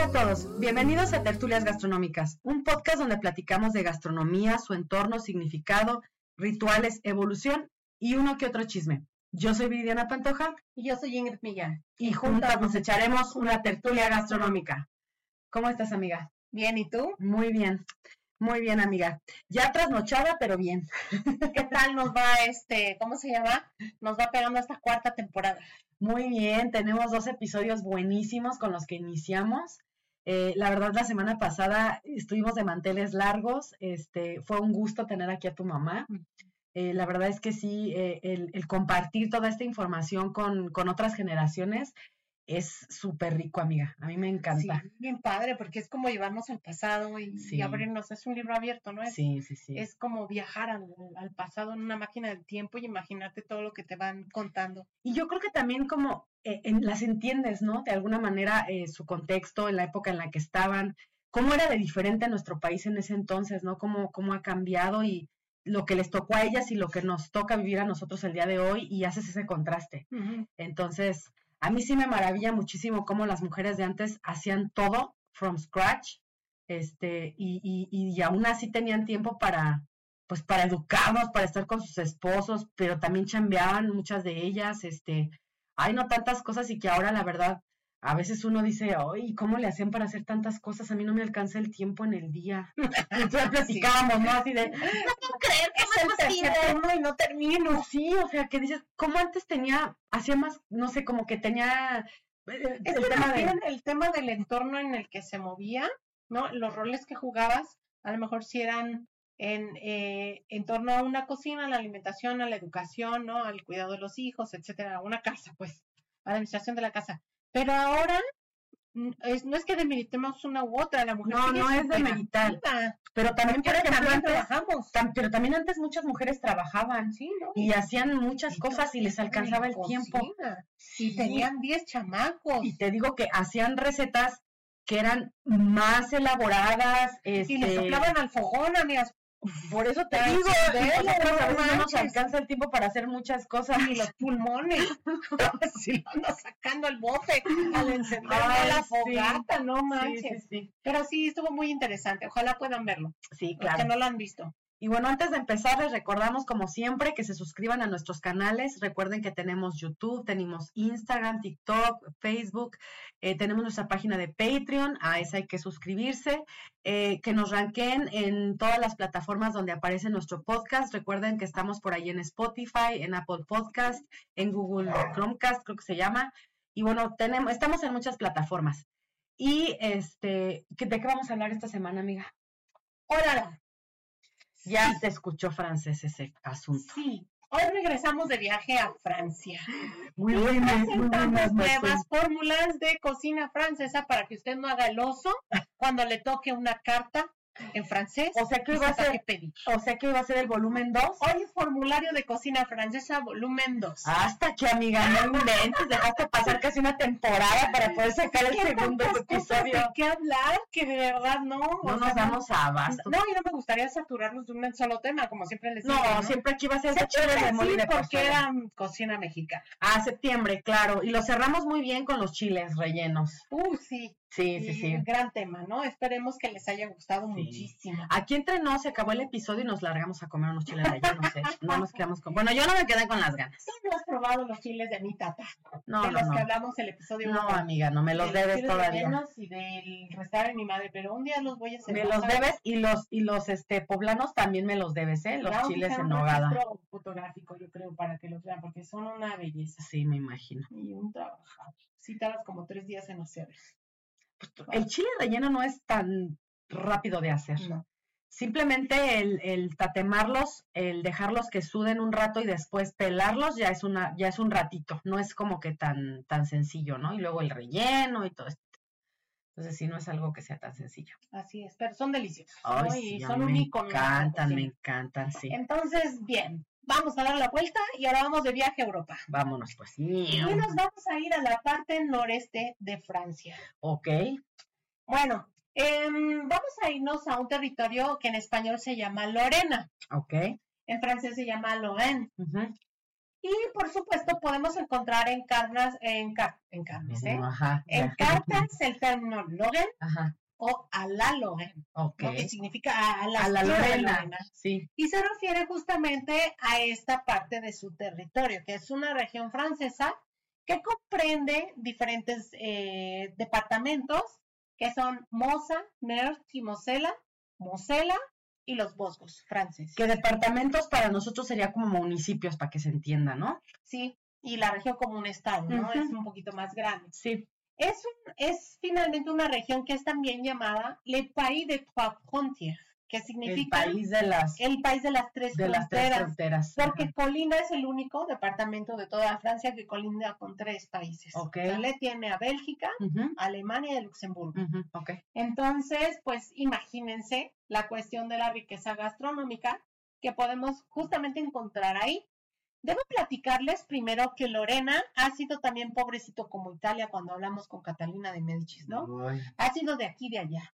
Hola a todos, bienvenidos a Tertulias Gastronómicas, un podcast donde platicamos de gastronomía, su entorno, significado, rituales, evolución y uno que otro chisme. Yo soy Viviana Pantoja y yo soy Ingrid Millán. Y juntas nos echaremos una tertulia gastronómica. ¿Cómo estás, amiga? Bien, ¿y tú? Muy bien. Muy bien, amiga. Ya trasnochada, pero bien. ¿Qué tal nos va este, cómo se llama? Nos va pegando esta cuarta temporada. Muy bien, tenemos dos episodios buenísimos con los que iniciamos. Eh, la verdad, la semana pasada estuvimos de manteles largos. Este, fue un gusto tener aquí a tu mamá. Mm. Eh, la verdad es que sí, eh, el, compartir toda esta información con, con otras generaciones es súper rico, amiga. A mí me encanta. Sí, bien padre, porque es como llevarnos al pasado y, abrirnos. Es un libro abierto, ¿no? Es, sí, sí, sí. Es como viajar al, pasado en una máquina del tiempo y imaginarte todo lo que te van contando. Y yo creo que también como eh, las entiendes, ¿no? De alguna manera eh, su contexto, en la época en la que estaban, cómo era de diferente nuestro país en ese entonces, ¿no? Cómo, cómo ha cambiado y lo que les tocó a ellas y lo que nos toca vivir a nosotros el día de hoy y haces ese contraste. Entonces, a mí sí me maravilla muchísimo cómo las mujeres de antes hacían todo from scratch, este, y, y, y aún así tenían tiempo para, pues para educarnos, para estar con sus esposos, pero también chambeaban muchas de ellas, este, hay no tantas cosas y que ahora la verdad a veces uno dice, ay, ¿cómo le hacían para hacer tantas cosas? A mí no me alcanza el tiempo en el día. Entonces platicábamos, ¿no? Así de, no puedo creer que es el tercer y no termino. Sí, o sea, que dices, ¿cómo antes tenía, hacía más, no sé, como que tenía... Eh, es el, tema el tema del entorno en el que se movía, ¿no? Los roles que jugabas, a lo mejor si eran en, eh, en torno a una cocina, a la alimentación, a la educación, ¿no? Al cuidado de los hijos, etcétera, una casa, pues, a la administración de la casa. Pero ahora mm, es, no es que demeritemos una u otra, la mujer no, no es demeritar. Pero también, por ejemplo, antes, trabajamos. pero también antes muchas mujeres trabajaban sí, y hacían muchas cosas y les alcanzaba el tiempo. Y tenían 10 chamacos. Y te digo que hacían recetas que eran más elaboradas. Este... Y le soplaban al fogón, amigas. Por eso te digo, no nos alcanza el tiempo para hacer muchas cosas. Y los pulmones. si van sacando el bote al encender la fogata, no manches. Pero sí, estuvo muy interesante. Ojalá puedan verlo. Sí, claro. que no lo han visto. Y bueno, antes de empezar, les recordamos como siempre que se suscriban a nuestros canales. Recuerden que tenemos YouTube, tenemos Instagram, TikTok, Facebook, eh, tenemos nuestra página de Patreon, a esa hay que suscribirse, eh, que nos ranqueen en todas las plataformas donde aparece nuestro podcast. Recuerden que estamos por ahí en Spotify, en Apple Podcast, en Google Chromecast, creo que se llama. Y bueno, tenemos, estamos en muchas plataformas. Y este, ¿de qué vamos a hablar esta semana, amiga? Hola, ya se escuchó francés ese asunto. Sí. Hoy regresamos de viaje a Francia. Muy muy buenas nuevas fórmulas de cocina francesa para que usted no haga el oso cuando le toque una carta en francés. O sea que iba a ser, o sea que iba a ser el volumen 2. Hoy es formulario de cocina francesa volumen 2. Hasta que amiga, no inventes, dejaste pasar casi una temporada para poder sacar el segundo episodio. ¿De qué hablar? Que de verdad no. No nos damos a abasto. No, y no me gustaría saturarnos de un solo tema, como siempre les digo. No, siempre aquí va a ser de de porque era cocina mexicana. Ah, septiembre, claro. Y lo cerramos muy bien con los chiles rellenos. Uh, sí. Sí, sí, sí. Gran tema, ¿no? Esperemos que les haya gustado muchísimo. Aquí entre nos se acabó el episodio y nos largamos a comer unos chiles rellenos. ¿eh? No nos quedamos con. Bueno, yo no me quedé con las ganas. ¿Tú no has probado los chiles de mi tata? No, de los que hablamos el episodio No, amiga, no me los debes todavía. y del restaurante de mi madre, pero un día los voy a hacer. Me los debes y los y los este poblanos también me los debes, ¿eh? Los chiles en nogada. Un fotográfico, yo creo, para que los vean, porque son una belleza. Sí, me imagino. Y un trabajo. Sí, tardas como tres días en hacerlos el chile relleno no es tan rápido de hacer. Simplemente el, el, tatemarlos, el dejarlos que suden un rato y después pelarlos ya es una, ya es un ratito, no es como que tan, tan sencillo, ¿no? Y luego el relleno y todo esto. Entonces sí, no es algo que sea tan sencillo. Así es, pero son deliciosos. Ay, y son un Me encantan, me encantan, sí. Entonces, bien, vamos a dar la vuelta y ahora vamos de viaje a Europa. Vámonos, pues. Y nos vamos a ir a la parte noreste de Francia. Ok. Bueno, em, vamos a irnos a un territorio que en español se llama Lorena. Ok. En francés se llama Lorraine. Y por supuesto podemos encontrar en cartas, en, en carnes, ¿eh? en cartas el término Lorraine o a la que significa a la, Lorena. Sí. Y se refiere justamente a esta parte de su territorio, que es una región francesa que comprende diferentes eh, departamentos que son Mosa, Meurthe y Mosela, Mosela y los Bosgos franceses. Que departamentos para nosotros sería como municipios, para que se entienda, ¿no? Sí, y la región como un estado, ¿no? Es un poquito más grande. Sí. Es, un, es finalmente una región que es también llamada Le Pays de Trois Frontières que significa el país de las, el país de las tres, de fronteras, las tres fronteras. Porque Colinda es el único departamento de toda Francia que colinda con tres países. Okay. ¿Vale? Tiene a Bélgica, Alemania y Luxemburgo. okay. Entonces, pues imagínense la cuestión de la riqueza gastronómica que podemos justamente encontrar ahí. Debo platicarles primero que Lorena ha sido también pobrecito como Italia cuando hablamos con Catalina de Médicis, ¿no? Ha sido de aquí y de allá.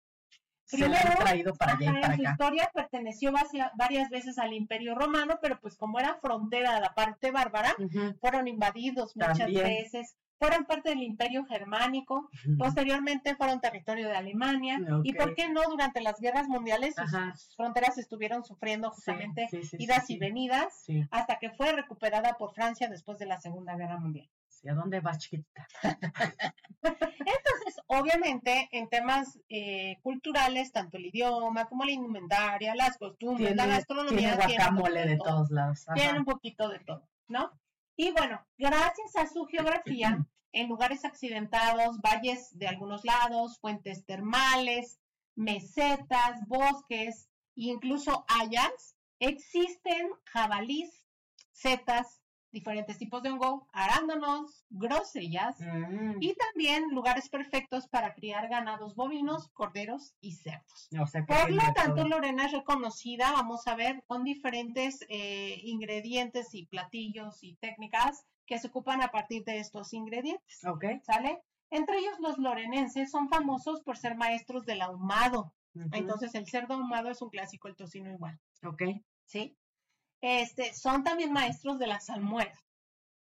Primero, traído para allá y para su historia perteneció varias veces al Imperio Romano, pero pues como era frontera de la parte bárbara, fueron invadidos muchas veces, fueron parte del Imperio Germánico, posteriormente fueron territorio de Alemania, y por qué no durante las guerras mundiales sus, fronteras estuvieron sufriendo justamente idas y venidas, hasta que fue recuperada por Francia después de la Segunda Guerra Mundial. ¿A dónde vas, chiquita? Entonces, obviamente, en temas eh, culturales, tanto el idioma como la indumentaria, las costumbres, la gastronomía. Tiene guacamole de, todos lados. Tiene un poquito de todo, ¿no? Y bueno, gracias a su geografía, en lugares accidentados, valles de algunos lados, fuentes termales, mesetas, bosques incluso hayas, existen jabalís, setas, diferentes tipos de hongo, arándanos, grosellas mm. y también lugares perfectos para criar ganados bovinos, corderos y cerdos. Por lo tanto, Lorena es reconocida, vamos a ver, con diferentes eh, ingredientes y platillos y técnicas que se ocupan a partir de estos ingredientes. Ok. ¿Sale? Entre ellos los lorenenses son famosos por ser maestros del ahumado. Entonces el cerdo ahumado es un clásico, el tocino igual. Ok. ¿Sí? Este, son también maestros de la salmuera.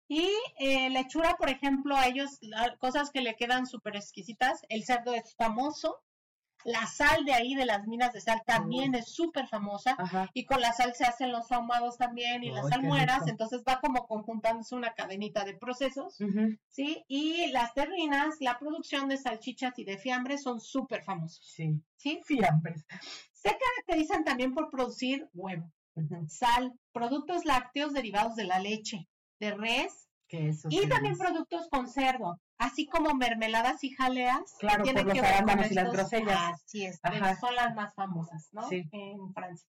Y eh, lechura, por ejemplo, a ellos, cosas que le quedan súper exquisitas. El cerdo es famoso. La sal de ahí, de las minas de sal, también es súper famosa. Y con la sal se hacen los ahumados también y las salmueras. Entonces va como conjuntándose una cadenita de procesos. ¿Sí? Y las terrinas, la producción de salchichas y de fiambres son súper famosos. Sí. ¿Sí? Fiambres. Se caracterizan también por producir huevo sal, productos lácteos derivados de la leche, de res y también productos con cerdo, así como mermeladas y jaleas. Claro, que por los arándanos y las grosellas. Así es, son las más famosas, ¿no? En Francia.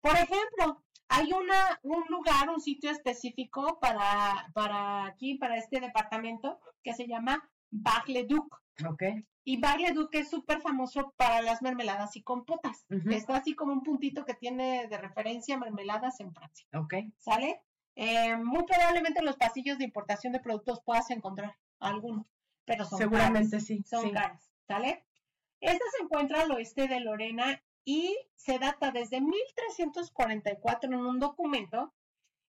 Por ejemplo, hay una, un lugar, un sitio específico para, para aquí, para este departamento, que se llama Bar-le-Duc. Okay. Y Bar-le-Duc es súper famoso para las mermeladas y compotas. Está así como un puntito que tiene de referencia mermeladas en Francia. Ok. ¿Sale? Eh, muy probablemente en los pasillos de importación de productos puedas encontrar alguno, pero son Seguramente sí. Son caras, ¿sale? Esta se encuentra al oeste de Lorena y se data desde 1344 en un documento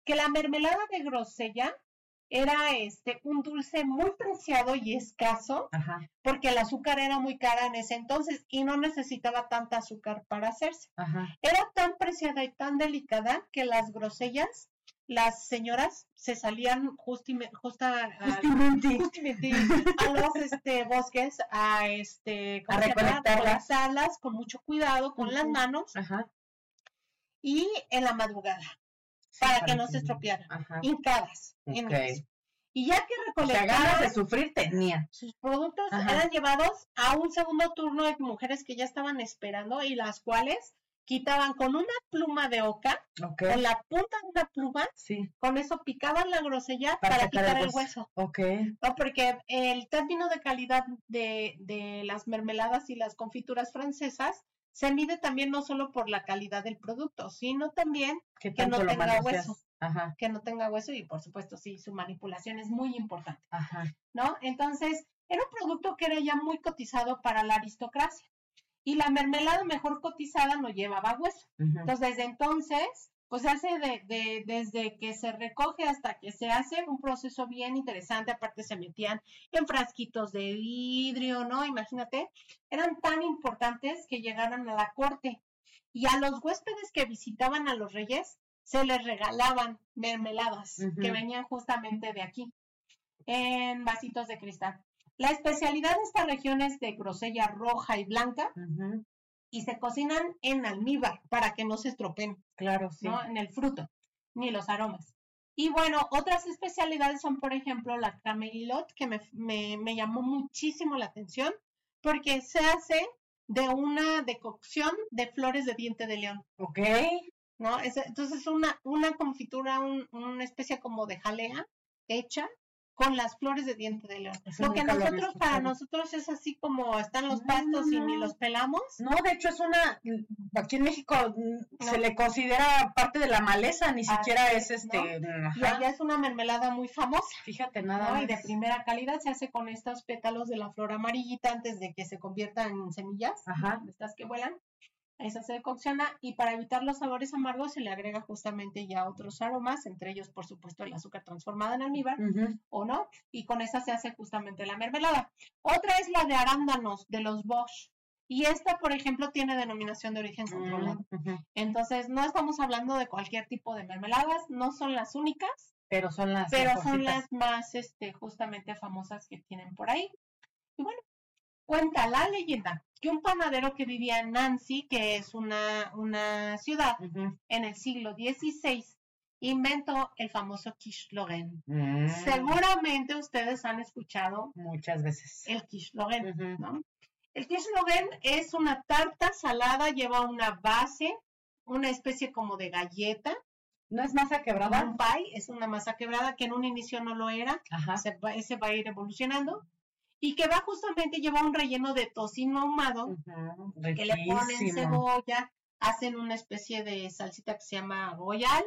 que la mermelada de grosella era este un dulce muy preciado y escaso, porque el azúcar era muy cara en ese entonces y no necesitaba tanta azúcar para hacerse. Era tan preciada y tan delicada que las grosellas, las señoras se salían justamente, a los este, bosques a este a recolectarlas. con mucho cuidado con las manos y en la madrugada para que no se estropearan, hincadas. Y ya que recolectaron de sufrir tenía. Sus productos eran llevados a un segundo turno de mujeres que ya estaban esperando y las cuales quitaban con una pluma de oca, con la punta de una pluma, sí. con eso picaban la grosella para, quitar el hueso. No, porque el término de calidad de, de las mermeladas y las confituras francesas se mide también no solo por la calidad del producto, sino también que no tenga hueso. Ajá. Que no tenga hueso y por supuesto sí, su manipulación es muy importante. Ajá. ¿No? Entonces, era un producto que era ya muy cotizado para la aristocracia y la mermelada mejor cotizada no llevaba hueso. Entonces, desde entonces, pues se hace de, desde que se recoge hasta que se hace un proceso bien interesante. Aparte, se metían en frasquitos de vidrio, ¿no? Imagínate, eran tan importantes que llegaran a la corte. Y a los huéspedes que visitaban a los reyes, se les regalaban mermeladas que venían justamente de aquí, en vasitos de cristal. La especialidad de esta región es de grosella roja y blanca y se cocinan en almíbar para que no se estropeen. Claro, sí. En el fruto, ni los aromas. Y bueno, otras especialidades son, por ejemplo, la camelot, que me, me, llamó muchísimo la atención, porque se hace de una decocción de flores de diente de león. Ok. ¿No? Es, entonces, una, una confitura, una especie como de jalea hecha con las flores de diente de león. lo que nosotros, para nosotros es así como están los pastos y ni los pelamos. No, de hecho es una, aquí en México se le considera parte de la maleza, ni siquiera es este. Y allá es una mermelada muy famosa. Fíjate, nada. Y de primera calidad se hace con estos pétalos de la flor amarillita antes de que se conviertan en semillas, Ajá. estas que vuelan. Esa se decocciona y para evitar los sabores amargos se le agrega justamente ya otros aromas, entre ellos, por supuesto, el azúcar transformada en almíbar o no, y con esa se hace justamente la mermelada. Otra es la de arándanos de los Bosch. Y esta, por ejemplo, tiene denominación de origen controlado. Entonces, no estamos hablando de cualquier tipo de mermeladas, no son las únicas, pero son las pero son las más este justamente famosas que tienen por ahí. Y bueno, cuenta la leyenda que un panadero que vivía en Nancy, que es una, una ciudad en el siglo XVI, inventó el famoso quiche Lorraine. Mm. Seguramente ustedes han escuchado muchas veces el quiche Lorraine, ¿no? El quiche Lorraine es una tarta salada, lleva una base, una especie como de galleta. ¿No es masa quebrada? Un pie, es una masa quebrada que en un inicio no lo era. Se, se va a ir evolucionando y que va justamente, lleva un relleno de tocino ahumado, que le ponen cebolla, hacen una especie de salsita que se llama royal,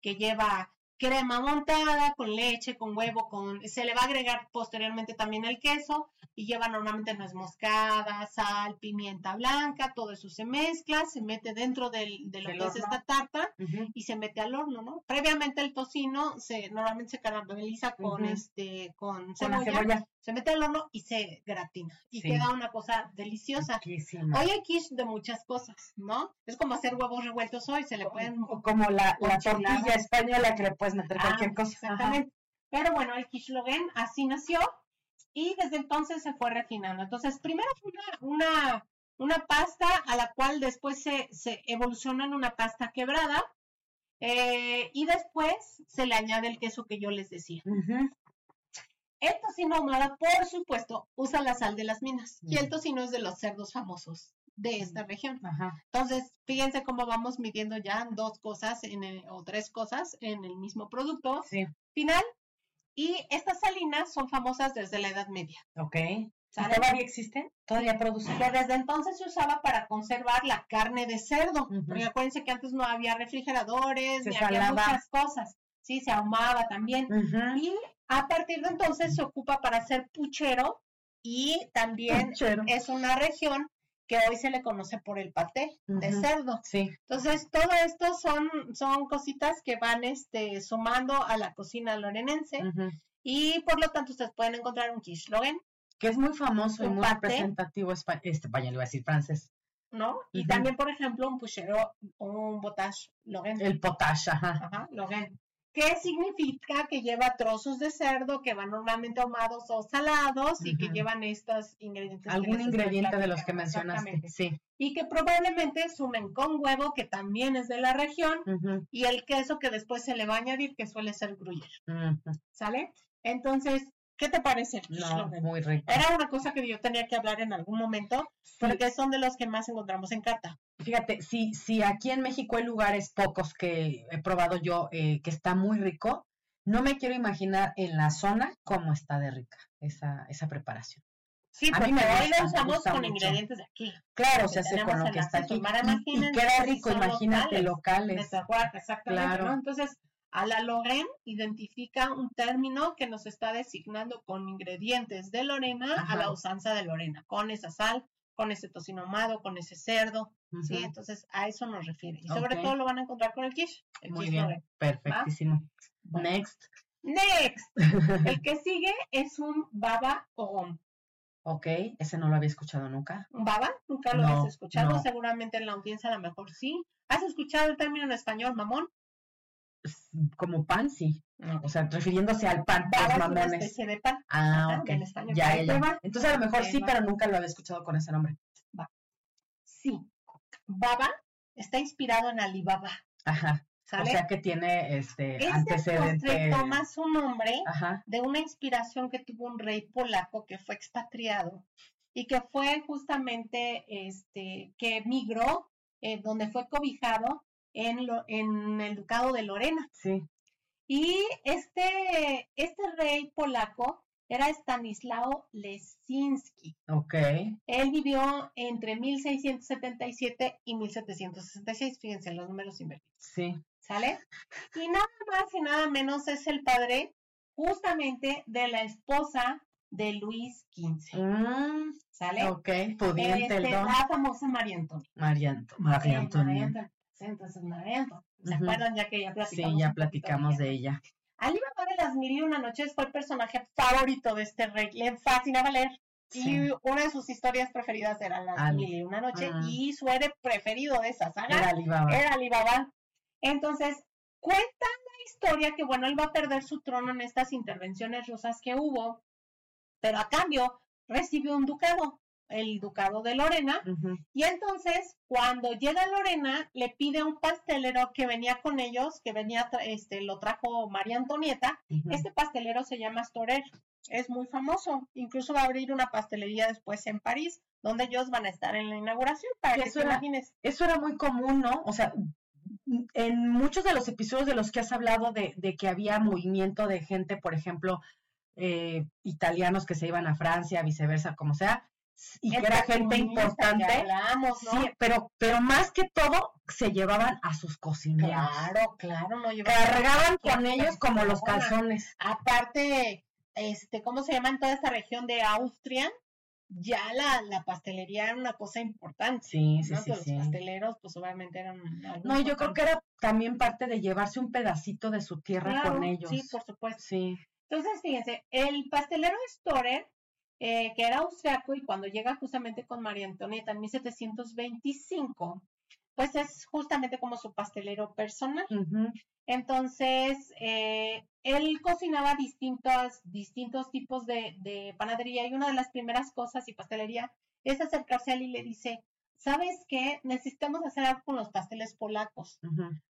que lleva crema montada con leche, con huevo, con se le va a agregar posteriormente también el queso y lleva normalmente nuez moscada, sal, pimienta blanca, todo eso se mezcla, se mete dentro del, de lo que es esta tarta y se mete al horno, ¿no? Previamente el tocino se normalmente se carameliza con este con cebolla, se mete al horno y se gratina y queda una cosa deliciosa. Hoy hay quiche de muchas cosas, ¿no? Es como hacer huevos revueltos hoy, se le pueden como la, la tortilla española que le puedes meter ah, cualquier cosa. Exactamente. Pero bueno, el quiche logan así nació y desde entonces se fue refinando. Entonces, primero fue una, una, pasta a la cual después se, se evoluciona en una pasta quebrada eh, y después se le añade el queso que yo les decía. El tocino ahumado, por supuesto, usa la sal de las minas y el tocino es de los cerdos famosos de esta región. Entonces, fíjense cómo vamos midiendo ya dos cosas en o tres cosas en el mismo producto final y estas salinas son famosas desde la Edad Media. Ok. ¿Todavía existen? ¿Todavía producen? Que desde entonces se usaba para conservar la carne de cerdo. Porque acuérdense que antes no había refrigeradores, ni había muchas cosas. Sí, se ahumaba también. Y a partir de entonces se ocupa para hacer puchero y también es una región que hoy se le conoce por el paté de cerdo. Sí. Entonces, todo esto son, son cositas que van este, sumando a la cocina lorenense y por lo tanto ustedes pueden encontrar un quiche loren. Que es muy famoso y muy representativo este, español, iba a decir francés. ¿No? Y también, por ejemplo, un puchero o un potage loren. El potage, ajá. Ajá, loren. ¿Qué significa que lleva trozos de cerdo que van normalmente ahumados o salados y que llevan estos ingredientes. Algún ingrediente de los que mencionaste, sí. Y que probablemente sumen con huevo, que también es de la región, y el queso que después se le va a añadir, que suele ser gruyere. ¿Sale? Entonces, ¿Qué te parece? No, muy rico. Era una cosa que yo tenía que hablar en algún momento, porque son de los que más encontramos en carta. Fíjate, si, si aquí en México hay lugares pocos que he probado yo eh, que está muy rico, no me quiero imaginar en la zona cómo está de rica esa, esa preparación. Sí, a porque hoy lo usamos con ingredientes de aquí. Claro, se hace con lo que está aquí. Y, y, queda rico, imagínate, locales. locales. exactamente, claro. ¿no? Entonces, a la Loren identifica un término que nos está designando con ingredientes de Lorena a la usanza de Lorena, con esa sal, con ese tocino ahumado, con ese cerdo, ¿sí? Entonces, a eso nos refiere. Y sobre todo lo van a encontrar con el quiche. El Muy bien, perfectísimo. Next. Next. el que sigue es un baba o Ok, ese no lo había escuchado nunca. ¿Un baba? ¿Nunca lo has escuchado? Seguramente en la audiencia a lo mejor sí. ¿Has escuchado el término en español, mamón? Como pan, sí. O sea, refiriéndose al pan, los mamones. Una especie de pan. Ah, ok. ya, ya. Entonces a lo mejor sí, pero nunca lo había escuchado con ese nombre. Va. Sí. Baba está inspirado en Alibaba. Ajá. ¿Sale? O sea que tiene este, este antecedente. toma su nombre de una inspiración que tuvo un rey polaco que fue expatriado y que fue justamente este que migró, eh, donde fue cobijado en, lo, en el ducado de Lorena. Sí. Y este, este rey polaco era Stanislao Lesinski. Ok. Él vivió entre 1677 y 1766, fíjense los números invertidos. Sí. ¿Sale? Y nada más y nada menos es el padre justamente de la esposa de Luis XV. Mm, ¿Sale? Ok, pudiente el este, don. La famosa María Antonia. María, María Antonia. Entonces, María ¿Se acuerdan ya que ya platicamos? Sí, ya platicamos de ella. Alibaba de las Mil y Una Noches fue el personaje favorito de este rey. Le fascinaba leer. Y una de sus historias preferidas era Las Mil y Una Noche. Y su héroe preferido de esa saga era Alibaba. Era Alibaba. Entonces, cuenta la historia que, bueno, él va a perder su trono en estas intervenciones rusas que hubo, pero a cambio recibe un ducado el ducado de Lorena. Y entonces, cuando llega Lorena, le pide un pastelero que venía con ellos, que venía, este, lo trajo María Antonieta. Este pastelero se llama Storer, es muy famoso. Incluso va a abrir una pastelería después en París, donde ellos van a estar en la inauguración, para que, eso era, Eso era muy común, ¿no? O sea, en muchos de los episodios de los que has hablado de, de que había movimiento de gente, por ejemplo, eh, italianos que se iban a Francia, viceversa, como sea, y que era gente importante. Sí, pero, pero más que todo se llevaban a sus cocineros. Claro, claro, no Cargaban con ellos como los calzones. Aparte, este, ¿cómo se llama en toda esta región de Austria? Ya la, la pastelería era una cosa importante. Sí, sí, sí. Los pasteleros, pues obviamente eran. No, yo creo que era también parte de llevarse un pedacito de su tierra con ellos. Sí, por supuesto. Sí. Entonces, fíjense, el pastelero Storer eh, que era austriaco y cuando llega justamente con María Antonieta en 1725, pues es justamente como su pastelero personal. Entonces, eh, él cocinaba distintos, distintos tipos de, panadería y una de las primeras cosas y pastelería es acercarse a él y le dice, ¿sabes qué? Necesitamos hacer algo con los pasteles polacos,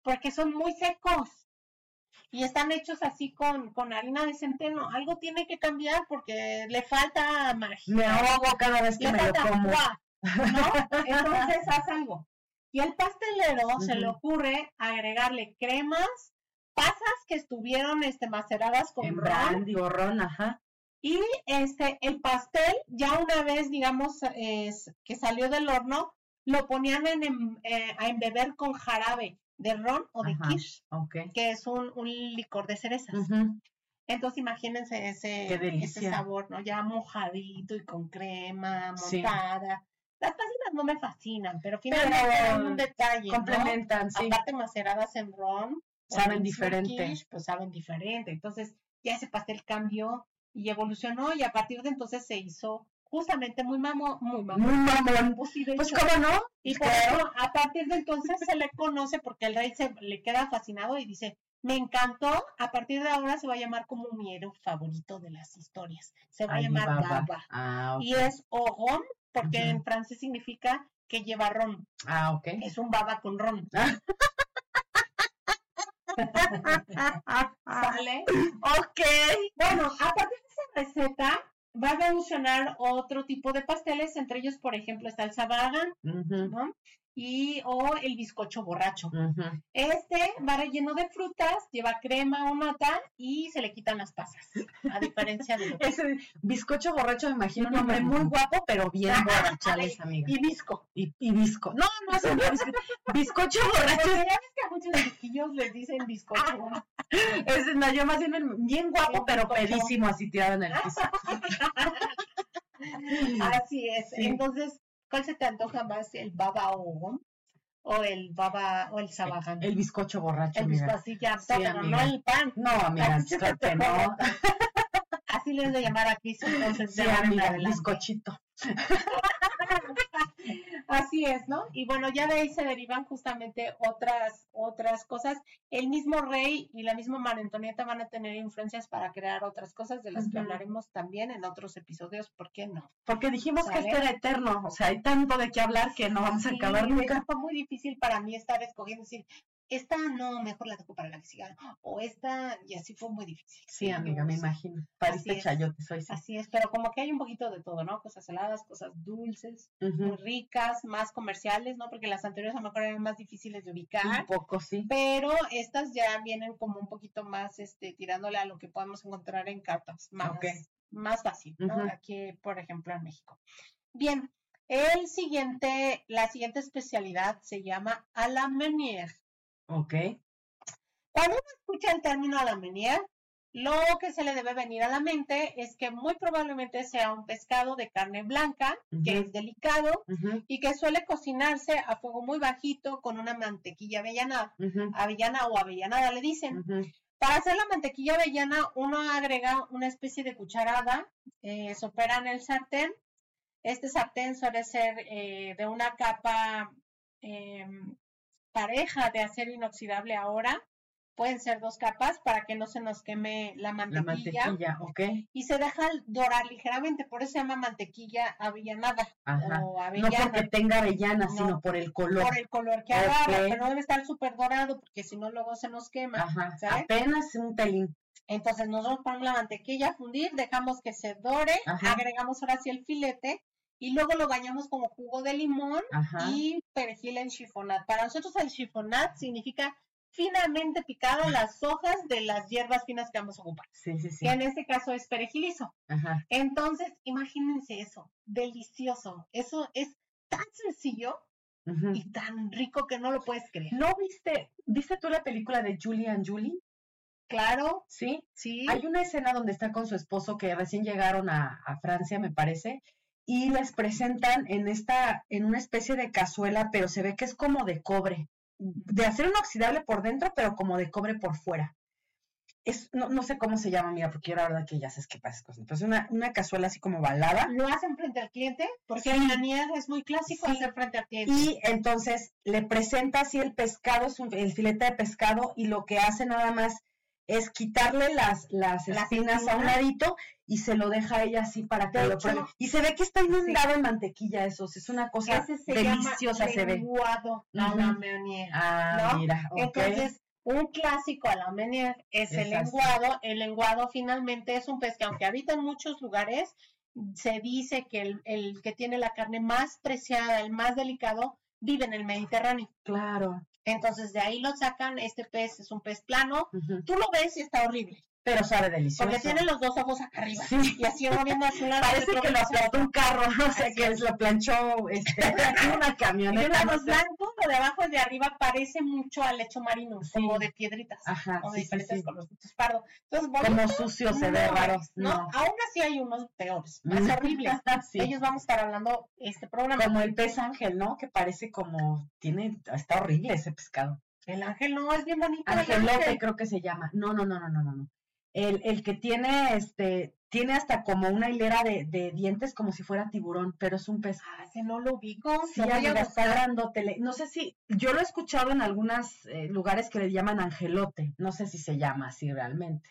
porque son muy secos y están hechos así con, con harina de centeno. Algo tiene que cambiar porque le falta magia. Me ahogo cada vez que me lo como. ¿no? Entonces haz algo. Y el pastelero se le ocurre agregarle cremas, pasas que estuvieron este, maceradas con en ron. brandy o ron, ajá. Y este, el pastel, ya una vez, digamos, es, que salió del horno, lo ponían en, em, eh, a embeber con jarabe de ron o de quiche, que es un, un, licor de cerezas. Entonces imagínense ese, ese sabor, ¿no? Ya mojadito y con crema, montada. Las pasitas no me fascinan, pero finalmente pero, un detalle. Complementan, sí. Aparte maceradas en ron. Saben diferente. pues saben diferente. Entonces ya ese pastel cambió y evolucionó y a partir de entonces se hizo justamente muy mamón, muy mamón. Pues, pues cómo no. Y por eso, a partir de entonces se le conoce porque el rey se le queda fascinado y dice, me encantó, a partir de ahora se va a llamar como mi héroe favorito de las historias. Se va a llamar Baba. Ah, y es Ogon, porque en francés significa que lleva ron. Ah, ok. Es un baba con ron. ¿Sale? Ok. Bueno, a partir de receta va a evolucionar otro tipo de pasteles, entre ellos, por ejemplo, está el sabagan, ¿no? Y o el bizcocho borracho. Este va relleno de frutas, lleva crema o nata y se le quitan las pasas, a diferencia de Ese bizcocho borracho me imagino un hombre muy guapo, pero bien borrachales, amiga. Y visco. Y, y visco. No, no es un bizcocho borracho. ya ves que a muchos chiquillos les dicen bizcocho. Ese, no, yo más bien bien guapo, pero pedísimo así tirado en el piso. Así es. Entonces, ¿Cuál se te antoja más, el baba o, o el baba o el sabaján? El, bizcocho borracho. El bizcocho así ya, pero no el pan. No, amiga, que no. Así le voy a llamar aquí, entonces. Sí, amiga, el bizcochito. Así es, ¿no? Y bueno, ya de ahí se derivan justamente otras, otras cosas. El mismo rey y la misma María Antonieta van a tener influencias para crear otras cosas de las que hablaremos también en otros episodios, ¿por qué no? Porque dijimos que esto era eterno, o sea, hay tanto de qué hablar que no vamos a acabar nunca. Fue muy difícil para mí estar escogiendo, decir, esta no, mejor la dejo para la que siga, o esta, y así fue muy difícil. Sí, amiga, me imagino. Pariste chayote, soy Así es, pero como que hay un poquito de todo, ¿no? Cosas saladas, cosas dulces, muy ricas, más comerciales, ¿no? Porque las anteriores a lo mejor eran más difíciles de ubicar. Un poco, sí. Pero estas ya vienen como un poquito más, este, tirándole a lo que podemos encontrar en cartas, más, más fácil, ¿no? Aquí, por ejemplo, en México. Bien, el siguiente, la siguiente especialidad se llama a la. Ok. Cuando uno escucha el término a la menier, lo que se le debe venir a la mente es que muy probablemente sea un pescado de carne blanca, que es delicado y que suele cocinarse a fuego muy bajito con una mantequilla avellana, avellana o avellanada le dicen. Para hacer la mantequilla avellana, uno agrega una especie de cucharada, eh, sopera en el sartén. Este sartén suele ser eh, de una capa em, pareja de acero inoxidable ahora. Pueden ser dos capas para que no se nos queme la mantequilla. La mantequilla, Y se deja dorar ligeramente, por eso se llama mantequilla avellanada. O avellana. No porque tenga avellana, sino por el color. Por el color que agarra, pero no debe estar súper dorado porque si no luego se nos quema. Ajá. Apenas un pelín. Entonces nosotros ponemos la mantequilla a fundir, dejamos que se dore, agregamos ahora sí el filete y luego lo bañamos como jugo de limón y perejil en chiffonat. Para nosotros el chiffonat significa finamente picadas las hojas de las hierbas finas que vamos a ocupar. Sí, sí, sí. Que en este caso es perejilizo. Ajá. Entonces, imagínense eso, delicioso. Eso es tan sencillo y tan rico que no lo puedes creer. ¿No viste, viste tú la película de Julie and Julie? Claro. Sí. Sí. Hay una escena donde está con su esposo que recién llegaron a, a Francia, me parece, y les presentan en esta, en una especie de cazuela, pero se ve que es como de cobre, de acero inoxidable por dentro, pero como de cobre por fuera. Es, no, no sé cómo se llama, mira, porque yo la verdad que ya sabes qué pasa. Entonces, una, una cazuela así como balada. ¿Lo hacen frente al cliente? Porque en la nieve es muy clásico hacer frente al cliente. Y entonces le presenta así el pescado, el filete de pescado, y lo que hace nada más es quitarle las, las, espinas a un ladito y se lo deja a ella así para que lo pruebe. Y se ve que está inundado en mantequilla eso, es una cosa deliciosa se ve. a la meunier, ah, mira, Entonces, un clásico a la meunier es, el lenguado. El lenguado finalmente es un pez que aunque habita en muchos lugares, se dice que el, el que tiene la carne más preciada, el más delicado, vive en el Mediterráneo. Claro. Entonces de ahí lo sacan, este pez es un pez plano, tú lo ves y está horrible. Pero sabe delicioso. Porque tiene los dos ojos acá arriba. Y así uno viendo a su lado. Parece que lo aplastó un carro, no sé, que lo planchó este, una camioneta. Y los blancos, lo de abajo y de arriba parece mucho al lecho marino, como de piedritas. Ajá, o de diferentes con los pardo. Entonces, como sucio se ve raro. No. aún así hay unos peores, más horribles. Ellos vamos a estar hablando este programa. Como el pez ángel, ¿no? Que parece como, tiene, está horrible ese pescado. El ángel no, es bien bonito. Angelote creo que se llama. No, no, no, no, no, no. El, el que tiene, este, tiene hasta como una hilera de, de, dientes como si fuera tiburón, pero es un pez. Ah, ese no lo ubico. Sí, ya está grandote. No sé si, yo lo he escuchado en algunos eh, lugares que le llaman angelote. No sé si se llama así realmente.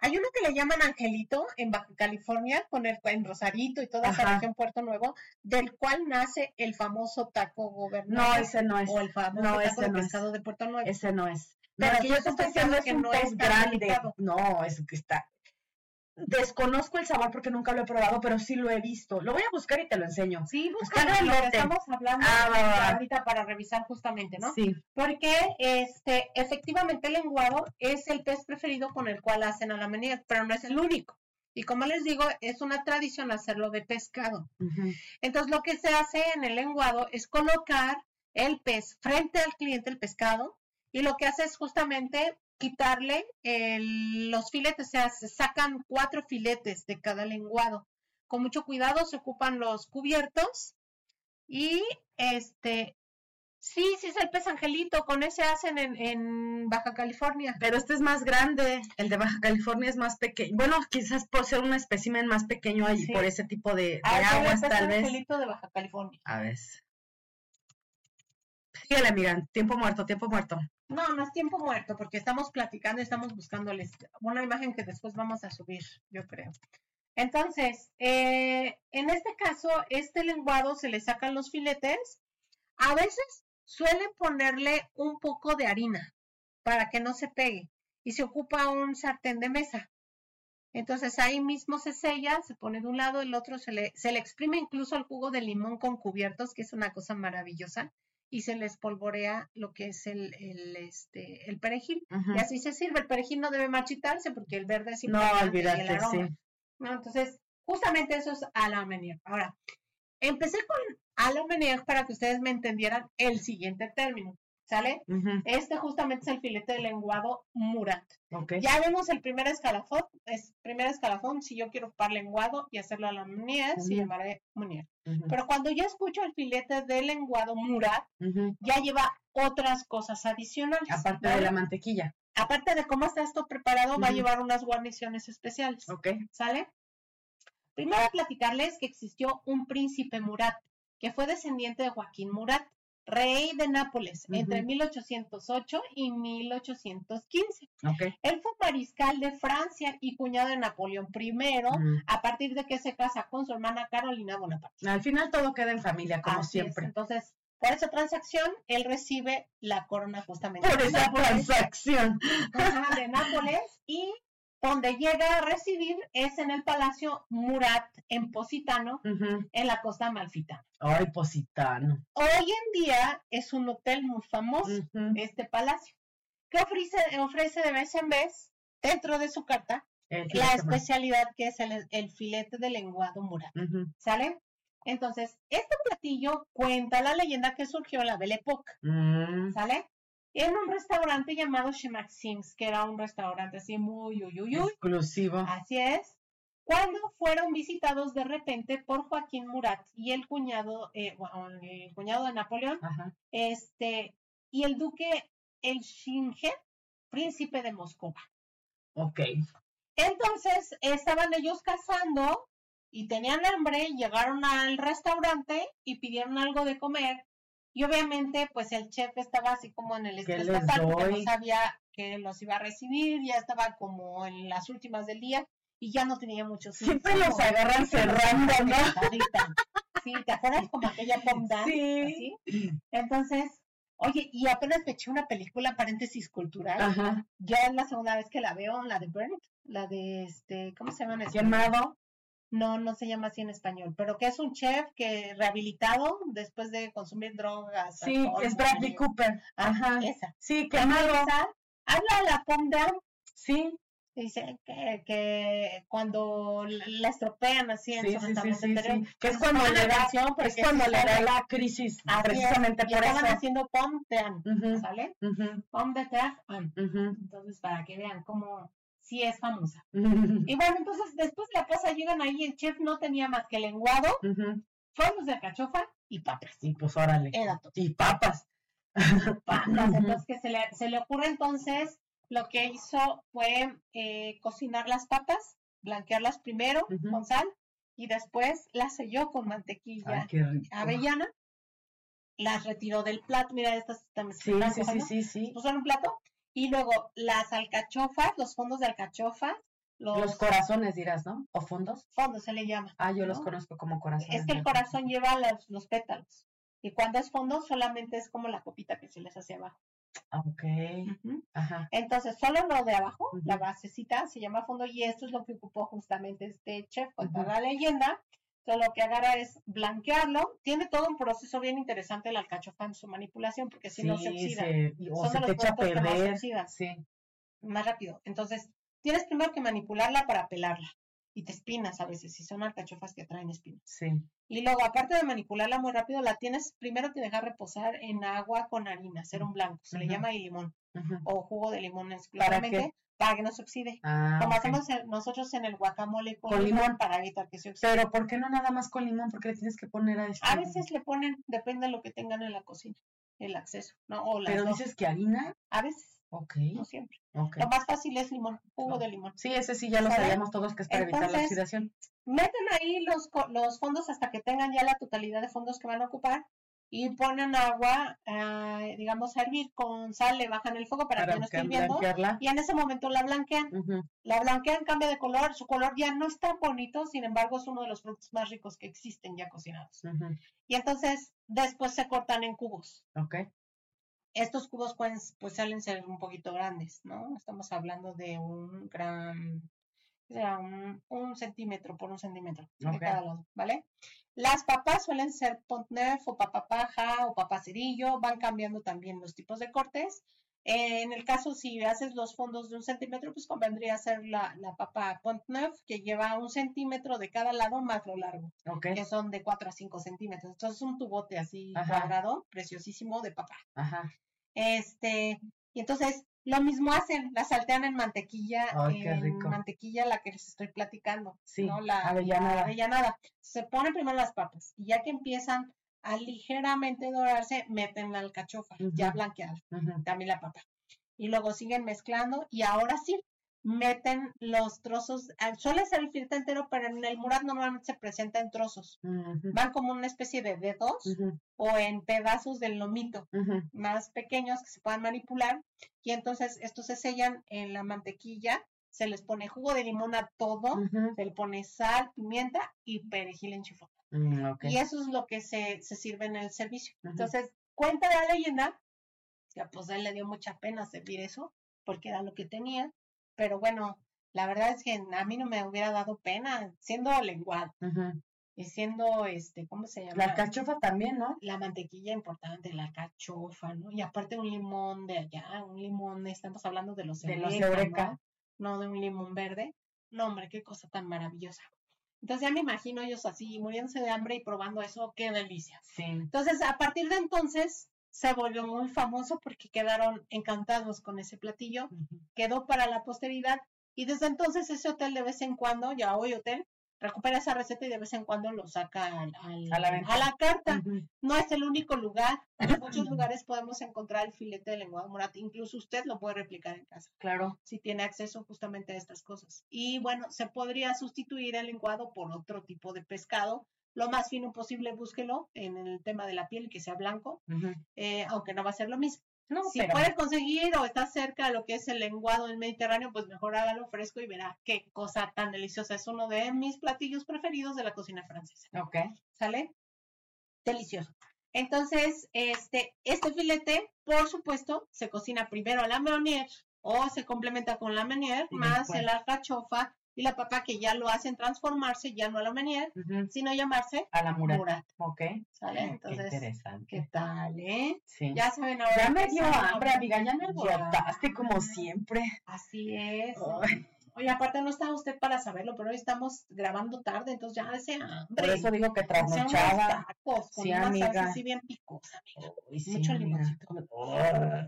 Hay uno que le llaman Angelito en Baja California, con el, en Rosarito y toda esa región Puerto Nuevo, del cual nace el famoso taco gobernador. No, ese no es. O el famoso no, taco de pescado de Puerto Nuevo. Ese no es. Pero aquí yo te estoy diciendo es un pez grande. No, es que está. desconozco el sabor porque nunca lo he probado, pero sí lo he visto. Lo voy a buscar y te lo enseño. Sí, buscando lo que estamos hablando ah, ahorita para revisar justamente, ¿no? Sí. Porque este, efectivamente el lenguado es el pez preferido con el cual hacen a la menía, pero no es el único. Y como les digo, es una tradición hacerlo de pescado. Entonces, lo que se hace en el lenguado es colocar el pez frente al cliente, el pescado, y lo que hace es justamente quitarle los filetes, o sea, se sacan cuatro filetes de cada lenguado. Con mucho cuidado se ocupan los cubiertos y este, sí, sí es el pez angelito, con ese hacen en, Baja California. Pero este es más grande, el de Baja California es más pequeño. Bueno, quizás por ser un espécimen más pequeño ahí, por ese tipo de, ah, aguas tal vez. angelito de Baja California. A ver. Síguele, miran, tiempo muerto, tiempo muerto. No, no es tiempo muerto, porque estamos platicando y estamos buscándoles una imagen que después vamos a subir, yo creo. Entonces, eh, en este caso, este lenguado se le sacan los filetes. A veces suelen ponerle un poco de harina para que no se pegue y se ocupa un sartén de mesa. Entonces ahí mismo se sella, se pone de un lado, el otro se le, se le exprime incluso el jugo de limón con cubiertos, que es una cosa maravillosa y se les polvorea lo que es el, el, este, el perejil. Y así se sirve. El perejil no debe marchitarse porque el verde es importante. No, olvídate, sí. ¿no? Entonces, justamente eso es a la Ahora, empecé con a la para que ustedes me entendieran el siguiente término. ¿Sale? Este justamente es el filete de lenguado Murat. Ya vemos el primer escalafón. Es primer escalafón, si yo quiero ocupar lenguado y hacerlo a la Munier, se llamaré Munier. Pero cuando ya escucho el filete de lenguado Murat, ya lleva otras cosas adicionales. Aparte de la mantequilla. Aparte de cómo está esto preparado, va a llevar unas guarniciones especiales. Ok. ¿Sale? Primero platicarles que existió un príncipe Murat, que fue descendiente de Joaquín Murat rey de Nápoles entre 1808 y 1815. Él fue mariscal de Francia y cuñado de Napoleón I, a partir de que se casa con su hermana Carolina Bonaparte. Al final todo queda en familia, como siempre. Entonces, por esa transacción, él recibe la corona justamente. Por esa transacción. De Nápoles y donde llega a recibir es en el Palacio Murat en Positano, en la costa amalfitana. Ay, Positano. Hoy en día es un hotel muy famoso, este palacio, que ofrece, ofrece de vez en vez, dentro de su carta, la especialidad que es el, filete de lenguado Murat. ¿Sale? Entonces, este platillo cuenta la leyenda que surgió en la Belle Époque. Mm. ¿Sale? En un restaurante llamado Chez Maxims, que era un restaurante así muy uy, exclusivo. Así es. Cuando fueron visitados de repente por Joaquín Murat y el cuñado, eh, el cuñado de Napoleón, este, y el duque El Shinge, príncipe de Moscú. Ok. Entonces, estaban ellos cazando y tenían hambre, llegaron al restaurante y pidieron algo de comer y obviamente, pues el chef estaba así como en el estrés porque no sabía que los iba a recibir, ya estaba como en las últimas del día y ya no tenía mucho Siempre los agarran cerrando, ¿no? Sí, ¿te acuerdas como aquella pompa? Sí. Entonces, oye, y apenas me eché una película, paréntesis cultural. Ajá. Ya es la segunda vez que la veo, la de Burnt, la de este, ¿cómo se llama? Quemado no, no se llama así en español, pero que es un chef que rehabilitado después de consumir drogas. Sí, es Bradley Cooper. Ah, Ajá. Esa. Sí, quemado. Habla la Pomda. Sí. Dice que, que cuando la estropean así en su sí, sí, Que es cuando le da, es cuando le da la crisis, precisamente por eso. Estaban haciendo pom de ¿sale? Pom de Entonces, para que vean cómo sí es famosa. y bueno, entonces después de la casa llegan ahí, el chef no tenía más que lenguado, uh de cachofa y papas. Y pues órale. Y papas. papas. Entonces que se le, se le ocurre entonces, lo que hizo fue eh, cocinar las papas, blanquearlas primero con sal y después las selló con mantequilla avellana. Las retiró del plato, mira, estas también sí, sí, sí, sí, sí. Puso en un plato y luego las alcachofas, los fondos de alcachofa. Los, corazones dirás, ¿no? ¿O fondos? Fondos se le llama. Ah, yo los conozco como corazones. Es que el corazón lleva los, pétalos. Y cuando es fondo solamente es como la copita que se les hace abajo. Ah, ok. Ajá. Entonces, solo lo de abajo, la basecita, se llama fondo y esto es lo que ocupó justamente este chef con toda la leyenda. Lo que agarra es blanquearlo. Tiene todo un proceso bien interesante el alcachofa en su manipulación, porque si no se oxida. o se te echa a perder. Sí. Más rápido. Entonces, tienes primero que manipularla para pelarla y te espinas a veces, si son alcachofas que traen espinas. Sí. Y luego, aparte de manipularla muy rápido, la tienes primero que dejar reposar en agua con harina, ser un blanco, se le llama y limón, o jugo de limón exclusivamente, ¿Para, que no se oxide. Ah, Como hacemos nosotros en el guacamole con, limón, para evitar que se oxide. Pero ¿por qué no nada más con limón? ¿Por qué le tienes que poner a este? A veces le ponen, depende de lo que tengan en la cocina, el acceso, ¿no? O Pero dices que harina. A veces. Ok. No siempre. Lo más fácil es limón, jugo de limón. Sí, ese sí ya lo sabíamos todos que es para evitar la oxidación. Meten ahí los, los fondos hasta que tengan ya la totalidad de fondos que van a ocupar y ponen agua, eh, digamos, a hervir con sal, le bajan el fuego para, que no esté hirviendo y en ese momento la blanquean. La blanquean, cambia de color, su color ya no es tan bonito, sin embargo es uno de los productos más ricos que existen ya cocinados. Y entonces después se cortan en cubos. Okay estos cubos pues, pues salen ser un poquito grandes, ¿no? Estamos hablando de un gran, sea, un, centímetro por un centímetro de cada lado, ¿vale? Las papas suelen ser Pontneuf o papa paja o papa cerillo, van cambiando también los tipos de cortes. En el caso, si haces los fondos de un centímetro, pues convendría hacer la, la papa Pontneuf, que lleva un centímetro de cada lado más lo largo, que son de 4 a 5 centímetros. Entonces, es un tubote así cuadrado, preciosísimo de papa. Ajá. Este, y entonces lo mismo hacen, la saltean en mantequilla, en mantequilla la que les estoy platicando, sí, ¿no? La avellanada. Se ponen primero las papas y ya que empiezan a ligeramente dorarse, meten la alcachofa ya blanqueada, también la papa. Y luego siguen mezclando y ahora sí, meten los trozos, ah, suele ser el filete entero, pero en el murat normalmente se presenta en trozos. Van como una especie de dedos o en pedazos del lomito más pequeños que se puedan manipular. Y entonces estos se sellan en la mantequilla, se les pone jugo de limón a todo, se le pone sal, pimienta y perejil en chifón. Mm, y eso es lo que se, se sirve en el servicio. Entonces, cuenta la leyenda que pues a él le dio mucha pena servir eso, porque era lo que tenía pero bueno, la verdad es que a mí no me hubiera dado pena siendo lenguado. Y siendo, este, ¿cómo se llama? La cachofa también, ¿no? La mantequilla importante, la cachofa, ¿no? Y aparte un limón de allá, un limón, estamos hablando de los de los eureka. ¿no? ¿no? de un limón verde. No, hombre, qué cosa tan maravillosa. Entonces ya me imagino ellos así, muriéndose de hambre y probando eso, qué delicia. Sí. Entonces, a partir de entonces, se volvió muy famoso porque quedaron encantados con ese platillo, quedó para la posteridad y desde entonces ese hotel de vez en cuando, ya hoy hotel, recupera esa receta y de vez en cuando lo saca al, a, la carta. No es el único lugar, en muchos lugares podemos encontrar el filete de lenguado morat, incluso usted lo puede replicar en casa. Claro. Si tiene acceso justamente a estas cosas. Y bueno, se podría sustituir el lenguado por otro tipo de pescado, lo más fino posible, búsquelo en el tema de la piel, que sea blanco, eh, aunque no va a ser lo mismo. si puede conseguir o está cerca de lo que es el lenguado del Mediterráneo, pues mejor hágalo fresco y verá qué cosa tan deliciosa. Es uno de mis platillos preferidos de la cocina francesa. Ok. ¿Sale? Delicioso. Entonces, este, este filete, por supuesto, se cocina primero a la meunier o se complementa con la meunier, más el alcachofa y la papa que ya lo hacen transformarse, ya no a la menier, sino llamarse a la murat. Ok. ¿Sale? Entonces, qué interesante. ¿Qué tal, eh? Sí. Ya saben ahora. Ya me dio hambre, amiga, ya me alborotaste como siempre. Así es. Oye, aparte no está usted para saberlo, pero hoy estamos grabando tarde, entonces ya hace hambre. Por eso digo que trasnochada. Tacos con sí, una amiga. salsa así bien picosa, amiga. sí, Mucho limoncito.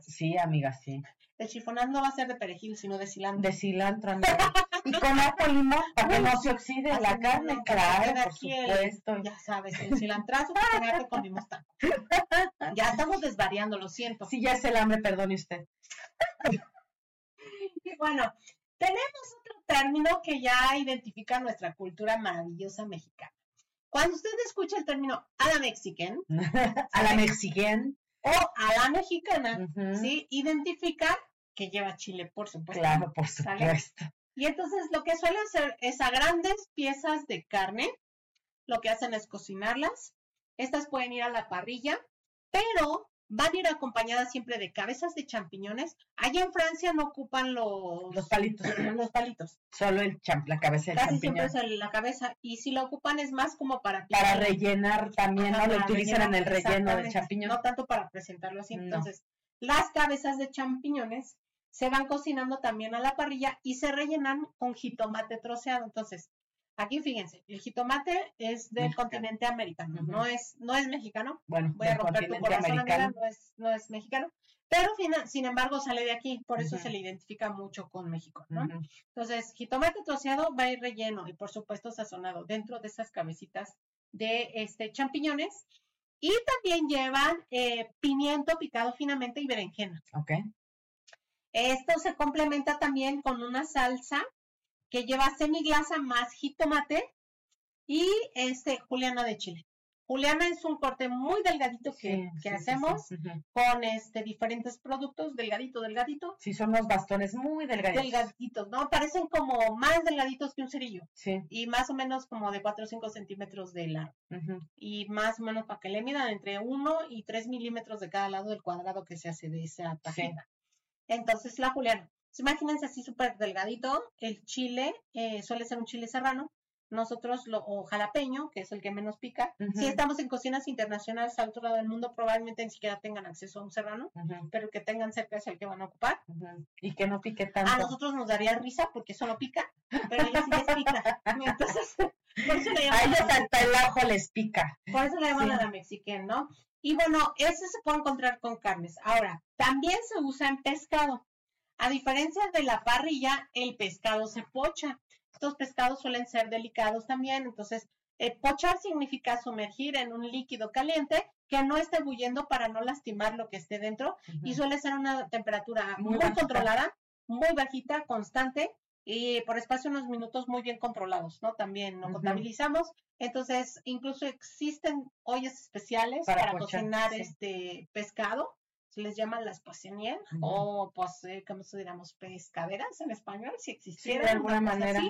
sí, amiga, sí. El chifonaz no va a ser de perejil, sino de cilantro. De cilantro, amiga. y con ajo limón para que no se oxide la carne, claro, por supuesto. ya sabes, el cilantrazo que con limón Ya estamos desvariando, lo siento. Sí, ya es el hambre, perdone usted. y bueno, tenemos otro término que ya identifica nuestra cultura maravillosa mexicana. Cuando usted escucha el término a la mexican, a la mexican o a la mexicana, ¿sí? Identifica que lleva chile, por supuesto. Claro, por supuesto. Y entonces lo que suelen hacer es a grandes piezas de carne, lo que hacen es cocinarlas. Estas pueden ir a la parrilla, pero van a ir acompañadas siempre de cabezas de champiñones. Allá en Francia no ocupan los, los palitos. los palitos. Solo el la cabeza Casi champiñón. siempre es la cabeza. Y si la ocupan es más como para... Para rellenar también, ¿no? Lo utilizan en el relleno del champiñón. No tanto para presentarlo así. Entonces, las cabezas de champiñones se van cocinando también a la parrilla y se rellenan con jitomate troceado. Entonces, Aquí fíjense, el jitomate es del continente americano, no es no es mexicano. Bueno, voy a romper tu corazón, amiga, no es no es mexicano, pero sin embargo sale de aquí, por eso se le identifica mucho con México, ¿no? Entonces, jitomate troceado va a ir relleno y por supuesto sazonado dentro de esas cabecitas de este champiñones y también llevan eh, pimiento picado finamente y berenjena. Ok. Esto se complementa también con una salsa que lleva semiglasa más jitomate y este juliana de chile. Juliana es un corte muy delgadito que, hacemos con este diferentes productos, delgadito, delgadito. Sí, son unos bastones muy delgaditos. Delgaditos, ¿no? Parecen como más delgaditos que un cerillo. Sí. Y más o menos como de 4 o 5 centímetros de largo. Y más o menos para que le midan entre 1 y 3 milímetros de cada lado del cuadrado que se hace de esa tajina. Entonces, la juliana. Imagínense así súper delgadito. El chile eh, suele ser un chile serrano. Nosotros, lo, o jalapeño, que es el que menos pica. Si estamos en cocinas internacionales al otro lado del mundo, probablemente ni siquiera tengan acceso a un serrano, pero que tengan cerca es el que van a ocupar. Y que no pique tanto. A nosotros nos daría risa porque eso no pica, pero a ellos sí les pica. Entonces, por eso le llaman. A ellos hasta el ajo les pica. Por eso le llaman a la mexican, ¿no? Y bueno, ese se puede encontrar con carnes. Ahora, también se usa en pescado. A diferencia de la parrilla, el pescado se pocha. Estos pescados suelen ser delicados también, entonces eh, pochar significa sumergir en un líquido caliente que no esté bulliendo para no lastimar lo que esté dentro y suele ser una temperatura muy, controlada, muy bajita, constante y por espacio unos minutos muy bien controlados, ¿no? También lo contabilizamos. Entonces, incluso existen ollas especiales para, cocinar este pescado se les llama las poissonier o pues, eh, ¿cómo se diríamos? Pescaderas en español, si existiera. de alguna manera.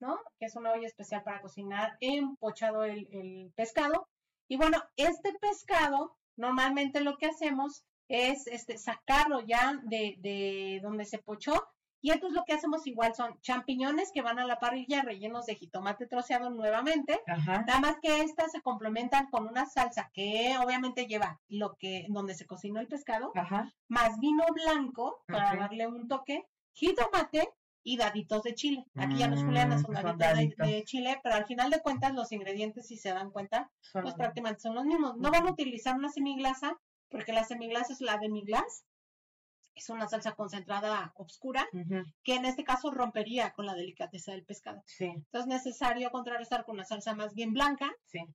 ¿no? Que es una olla especial para cocinar empochado el, el pescado. Y bueno, este pescado, normalmente lo que hacemos es este, sacarlo ya de, de donde se pochó y entonces lo que hacemos igual son champiñones que van a la parrilla rellenos de jitomate troceado nuevamente. Nada más que estas se complementan con una salsa que obviamente lleva lo que, donde se cocinó el pescado, más vino blanco para darle un toque, jitomate y daditos de chile. Aquí ya los julianas son mm, daditos, De, chile, pero al final de cuentas los ingredientes, si se dan cuenta, pues prácticamente son los mismos. No van a utilizar una semiglasa, porque la semiglasa es la de mi glas, es una salsa concentrada oscura, que en este caso rompería con la delicadeza del pescado. Entonces es necesario contrarrestar con una salsa más bien blanca,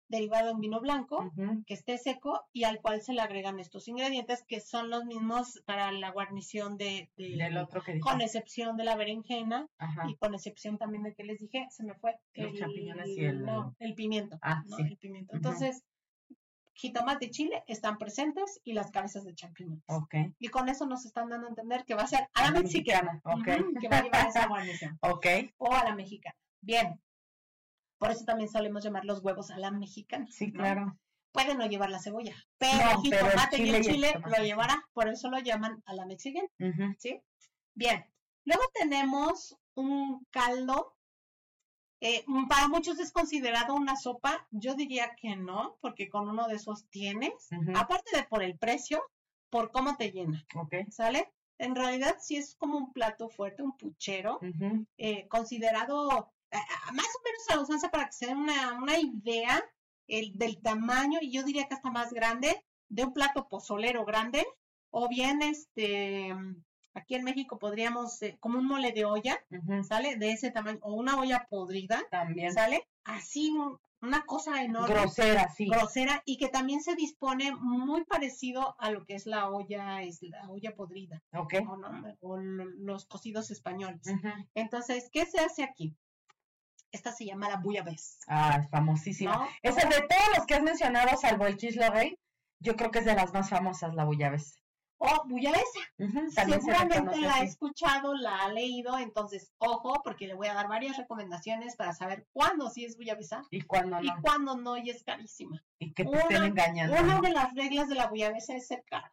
derivada de un vino blanco, que esté seco y al cual se le agregan estos ingredientes que son los mismos para la guarnición de, del otro que con excepción de la berenjena y con excepción también de que les dije, se me fue los champiñones y el, no, el pimiento. Ah, el pimiento. Entonces, jitomate y chile están presentes y las cabezas de champiñones. Okay. Y con eso nos están dando a entender que va a ser a la mexicana, okay. que va a llevar esa guarnición. Okay. O a la mexicana. Bien. Por eso también solemos llamar los huevos a la mexicana. Sí, claro. Puede no llevar la cebolla, pero el jitomate y el chile lo llevará, por eso lo llaman a la mexicana. ¿Sí? Bien. Luego tenemos un caldo eh, para muchos es considerado una sopa, yo diría que no, porque con uno de esos tienes, aparte de por el precio, por cómo te llena. ¿Sale? En realidad sí es como un plato fuerte, un puchero, eh, considerado eh, más o menos a la usanza para que se den una, una idea el, del tamaño, y yo diría que hasta más grande, de un plato pozolero grande, o bien este Aquí en México podríamos, eh, como un mole de olla, ¿sale? De ese tamaño, o una olla podrida, también, ¿sale? Así, una cosa enorme. Grosera, sí. Grosera, y que también se dispone muy parecido a lo que es la olla, es la olla podrida. Ok. O, los cocidos españoles. Entonces, ¿qué se hace aquí? Esta se llama la bouillabaisse. Ah, famosísima. Esa de todos los que has mencionado, salvo el rey, yo creo que es de las más famosas, la bouillabaisse o Bullavesa. Seguramente la ha escuchado, la ha leído, entonces ojo, porque le voy a dar varias recomendaciones para saber cuándo sí es Bullavesa y cuándo no. Y cuándo no, y es carísima. Y que te estén engañando. Una de las reglas de la Bullavesa es ser caro.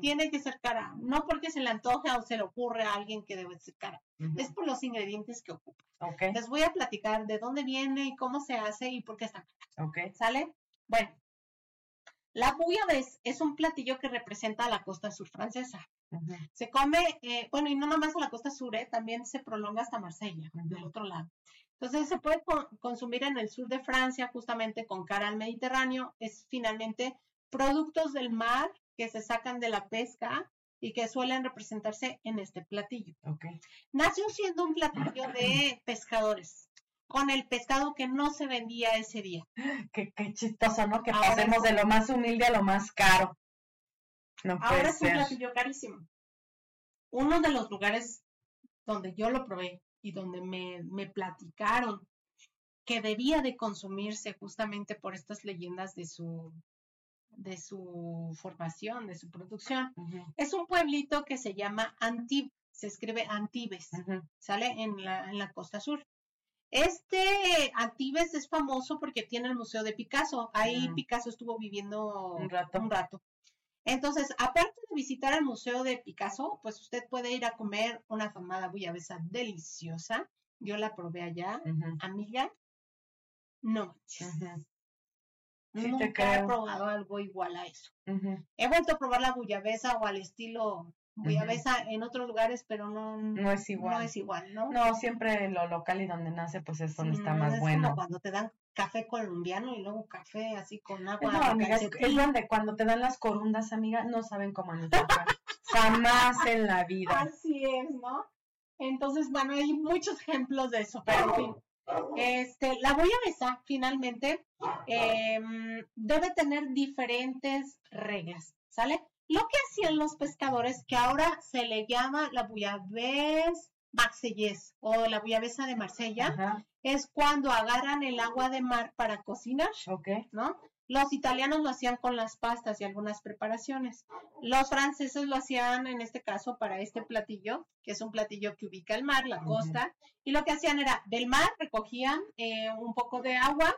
tiene que ser cara. No porque se le antoje o se le ocurre a alguien que debe ser cara. Es por los ingredientes que ocupa. Les voy a platicar de dónde viene y cómo se hace y por qué está cara. ¿Sale? Bueno, la bouillabaisse es un platillo que representa a la costa sur francesa. Se come, eh, bueno, y no nomás a la costa sur, eh, también se prolonga hasta Marsella, del otro lado. Entonces se puede consumir en el sur de Francia, justamente con cara al Mediterráneo. Es finalmente productos del mar que se sacan de la pesca y que suelen representarse en este platillo. Nació siendo un platillo de pescadores con el pescado que no se vendía ese día. Qué, chistoso, ¿no? Que pasemos de lo más humilde a lo más caro. Ahora es un platillo carísimo. Uno de los lugares donde yo lo probé y donde me, me platicaron que debía de consumirse justamente por estas leyendas de su de su formación, de su producción. Es un pueblito que se llama Antibes, se escribe Antibes, sale en la, en la costa sur. Este Antibes es famoso porque tiene el Museo de Picasso. Ahí Picasso estuvo viviendo un rato. un rato. Entonces, aparte de visitar el Museo de Picasso, pues usted puede ir a comer una famada bullabesa deliciosa. Yo la probé allá, amiga. No Nunca he probado algo igual a eso. He vuelto a probar la bullabesa o al estilo Bullabesa en otros lugares, pero no, no es igual. No es igual, ¿no? No, siempre lo local y donde nace, pues es donde está más es bueno. Como cuando te dan café colombiano y luego café así con agua. No, amiga, es, donde cuando te dan las corundas, amiga, no saben cómo anotar. Jamás en la vida. Así es, ¿no? Entonces, bueno, hay muchos ejemplos de eso, pero en fin. Este, la bullabesa, finalmente, em, debe tener diferentes reglas, ¿sale? Lo que hacían los pescadores, que ahora se le llama la bouillabaisse marsellés o la bouillabaisse de Marsella, es cuando agarran el agua de mar para cocinar, ¿no? Los italianos lo hacían con las pastas y algunas preparaciones. Los franceses lo hacían, en este caso, para este platillo, que es un platillo que ubica el mar, la costa, y lo que hacían era, del mar recogían eh, un poco de agua,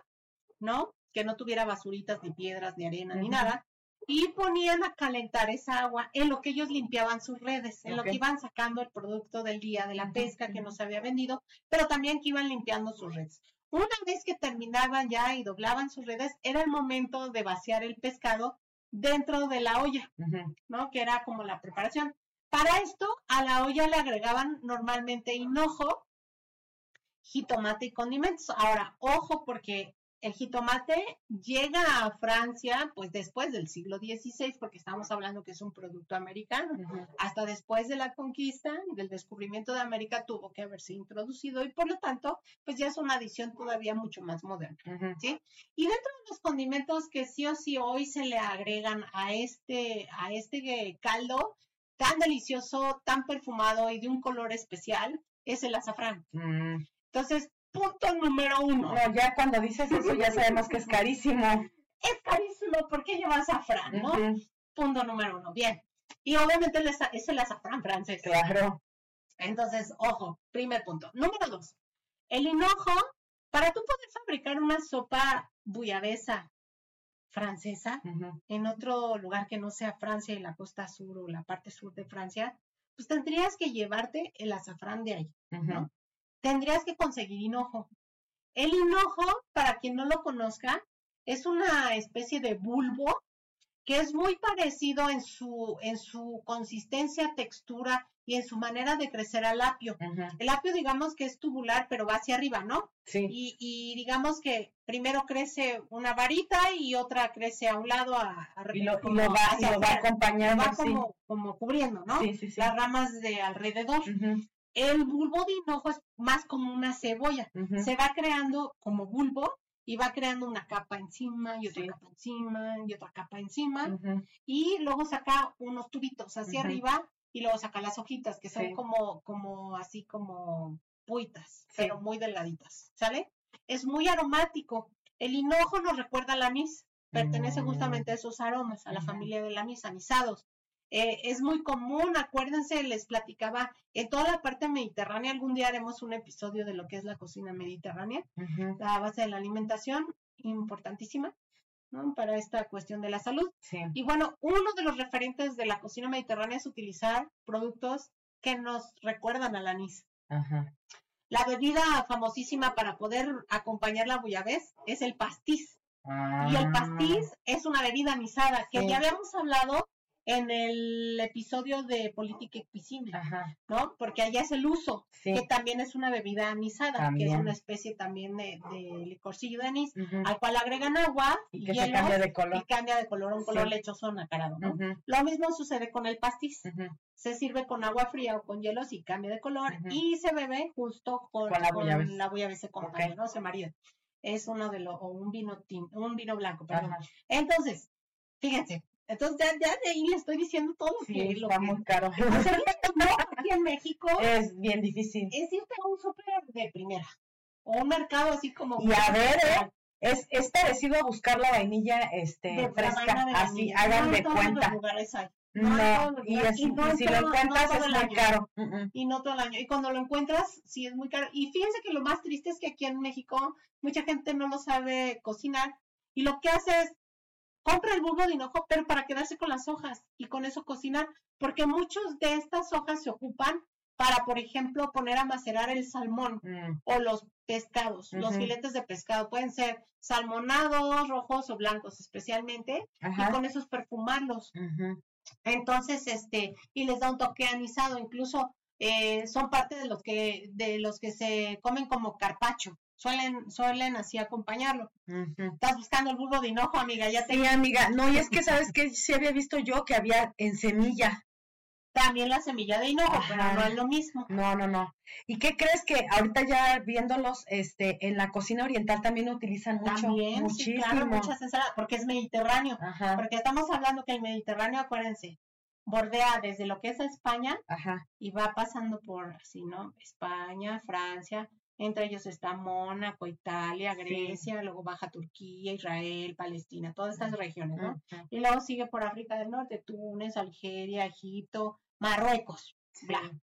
¿no? Que no tuviera basuritas, ni piedras, ni arena, ni nada, y ponían a calentar esa agua en lo que ellos limpiaban sus redes, en lo que iban sacando el producto del día de la pesca que no se había vendido, pero también que iban limpiando sus redes. Una vez que terminaban ya y doblaban sus redes, era el momento de vaciar el pescado dentro de la olla, ¿no? Que era como la preparación. Para esto, a la olla le agregaban normalmente hinojo, jitomate y condimentos. Ahora, ojo, porque el jitomate llega a Francia, pues después del siglo XVI, porque estamos hablando que es un producto americano. Hasta después de la conquista del descubrimiento de América tuvo que haberse introducido y por lo tanto, pues ya es una adición todavía mucho más moderna, ¿sí? Y dentro de los condimentos que sí o sí hoy se le agregan a este, a este caldo tan delicioso, tan perfumado y de un color especial, es el azafrán. Mm. Entonces, punto número uno. No, ya cuando dices eso ya sabemos que es carísimo. Es carísimo porque lleva azafrán, ¿no? Punto número uno. Bien. Y obviamente es el azafrán francés. Claro. Entonces, ojo, primer punto. Número dos. El hinojo, para tú poder fabricar una sopa buyabesa francesa en otro lugar que no sea Francia y la costa sur o la parte sur de Francia, pues tendrías que llevarte el azafrán de ahí, ¿no? Tendrías que conseguir hinojo. El hinojo, para quien no lo conozca, es una especie de bulbo que es muy parecido en su, en su consistencia, textura y en su manera de crecer al apio. El apio, digamos que es tubular, pero va hacia arriba, ¿no? Sí. Y, digamos que primero crece una varita y otra crece a un lado, a, y, lo, va, acompañando. va como, como cubriendo, ¿no? Sí, sí, Las ramas de alrededor. El bulbo de hinojo es más como una cebolla. Se va creando como bulbo y va creando una capa encima y otra capa encima y otra capa encima. Y luego saca unos tubitos hacia arriba y luego saca las hojitas que son como, como así como puitas, pero muy delgaditas. ¿Sale? Es muy aromático. El hinojo nos recuerda al anís. Pertenece mm. justamente a esos aromas, a la familia del anís, anisados. Eh, es muy común, acuérdense, les platicaba, en toda la parte mediterránea, algún día haremos un episodio de lo que es la cocina mediterránea, la base de la alimentación, importantísima. ¿no? Para esta cuestión de la salud. Y bueno, uno de los referentes de la cocina mediterránea es utilizar productos que nos recuerdan al anís. La bebida famosísima para poder acompañar la bullabés es el pastiz. Y el pastiz ah. es una bebida anisada que ya habíamos hablado en el episodio de política y piscina, ¿no? Porque allá es el uso, que también es una bebida anisada, que es una especie también de, licorcillo de anís, al cual agregan agua y que se cambia de color. Y cambia de color a un color lechoso nacarado, ¿no? Lo mismo sucede con el pastiz. Se sirve con agua fría o con hielos y cambia de color y se bebe justo con, la bullabés se acompaña, ¿no? Se marida. Es uno de los, o un vino, un vino blanco, perdón. Entonces, fíjense, entonces ya, ya de ahí le estoy diciendo todo sí, que está muy caro. aquí en México es bien difícil. Es irte a un súper de primera o un mercado así como. Y a ver, ¿eh? es, es parecido a buscar la vainilla este fresca, así hagan de cuenta. No, y, si lo encuentras es muy caro. Y no todo el año. Y cuando lo encuentras, sí es muy caro. Y fíjense que lo más triste es que aquí en México mucha gente no lo sabe cocinar. Y lo que hace es compra el bulbo de hinojo, pero para quedarse con las hojas y con eso cocinar, porque muchos de estas hojas se ocupan para, por ejemplo, poner a macerar el salmón mm. o los pescados, los filetes de pescado. Pueden ser salmonados, rojos o blancos especialmente, y con esos perfumarlos. Entonces, este, y les da un toque anisado, incluso eh, son parte de los que, de los que se comen como carpacho suelen, suelen así acompañarlo. Estás buscando el bulbo de hinojo, amiga, ya te... Sí, amiga, no, y es que sabes que sí había visto yo que había en semilla. También la semilla de hinojo, pero no es lo mismo. No, no, no. ¿Y qué crees que ahorita ya viéndolos este en la cocina oriental también utilizan mucho? También, muchísimo. Sí, claro, muchas ensaladas, porque es mediterráneo. Porque estamos hablando que el Mediterráneo, acuérdense, bordea desde lo que es España y va pasando por así, ¿no? España, Francia, entre ellos está Mónaco, Italia, Grecia, luego baja Turquía, Israel, Palestina, todas estas regiones, ¿no? Y luego sigue por África del Norte, Túnez, Algeria, Egipto, Marruecos.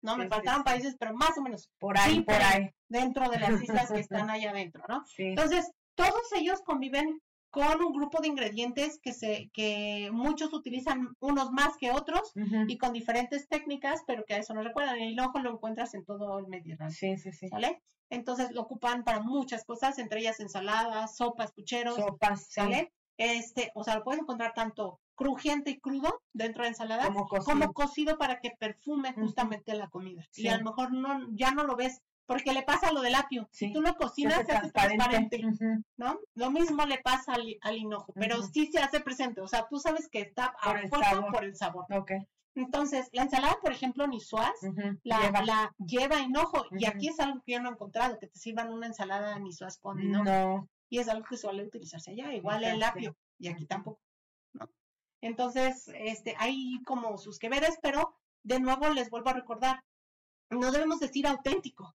no, me faltaron países, pero más o menos por ahí, por ahí. Dentro de las islas que están allá adentro, ¿no? Entonces, todos ellos conviven con un grupo de ingredientes que se que muchos utilizan unos más que otros y con diferentes técnicas, pero que a eso no recuerdan. El ojo lo encuentras en todo el Mediterráneo. Sí, sí, sí. ¿Sale? Entonces lo ocupan para muchas cosas, entre ellas ensaladas, sopas, pucheros. Sopas, ¿sale? Este, o sea, lo puedes encontrar tanto crujiente y crudo dentro de ensaladas, como cocido, para que perfume justamente la comida. Y a lo mejor no, ya no lo ves porque le pasa lo del apio. Si tú lo cocinas, se hace transparente, ¿no? Lo mismo le pasa al, hinojo, pero sí se hace presente. O sea, tú sabes que está por a fuerza por el sabor. Okay. Entonces, la ensalada, por ejemplo, niçoise, la, lleva. la lleva hinojo. Y aquí es algo que yo no he encontrado, que te sirvan una ensalada niçoise con hinojo. No. Y es algo que suele utilizarse allá. Igual el apio. Y aquí tampoco. ¿no? Entonces, este, hay como sus que veres, pero de nuevo les vuelvo a recordar, no debemos decir auténtico,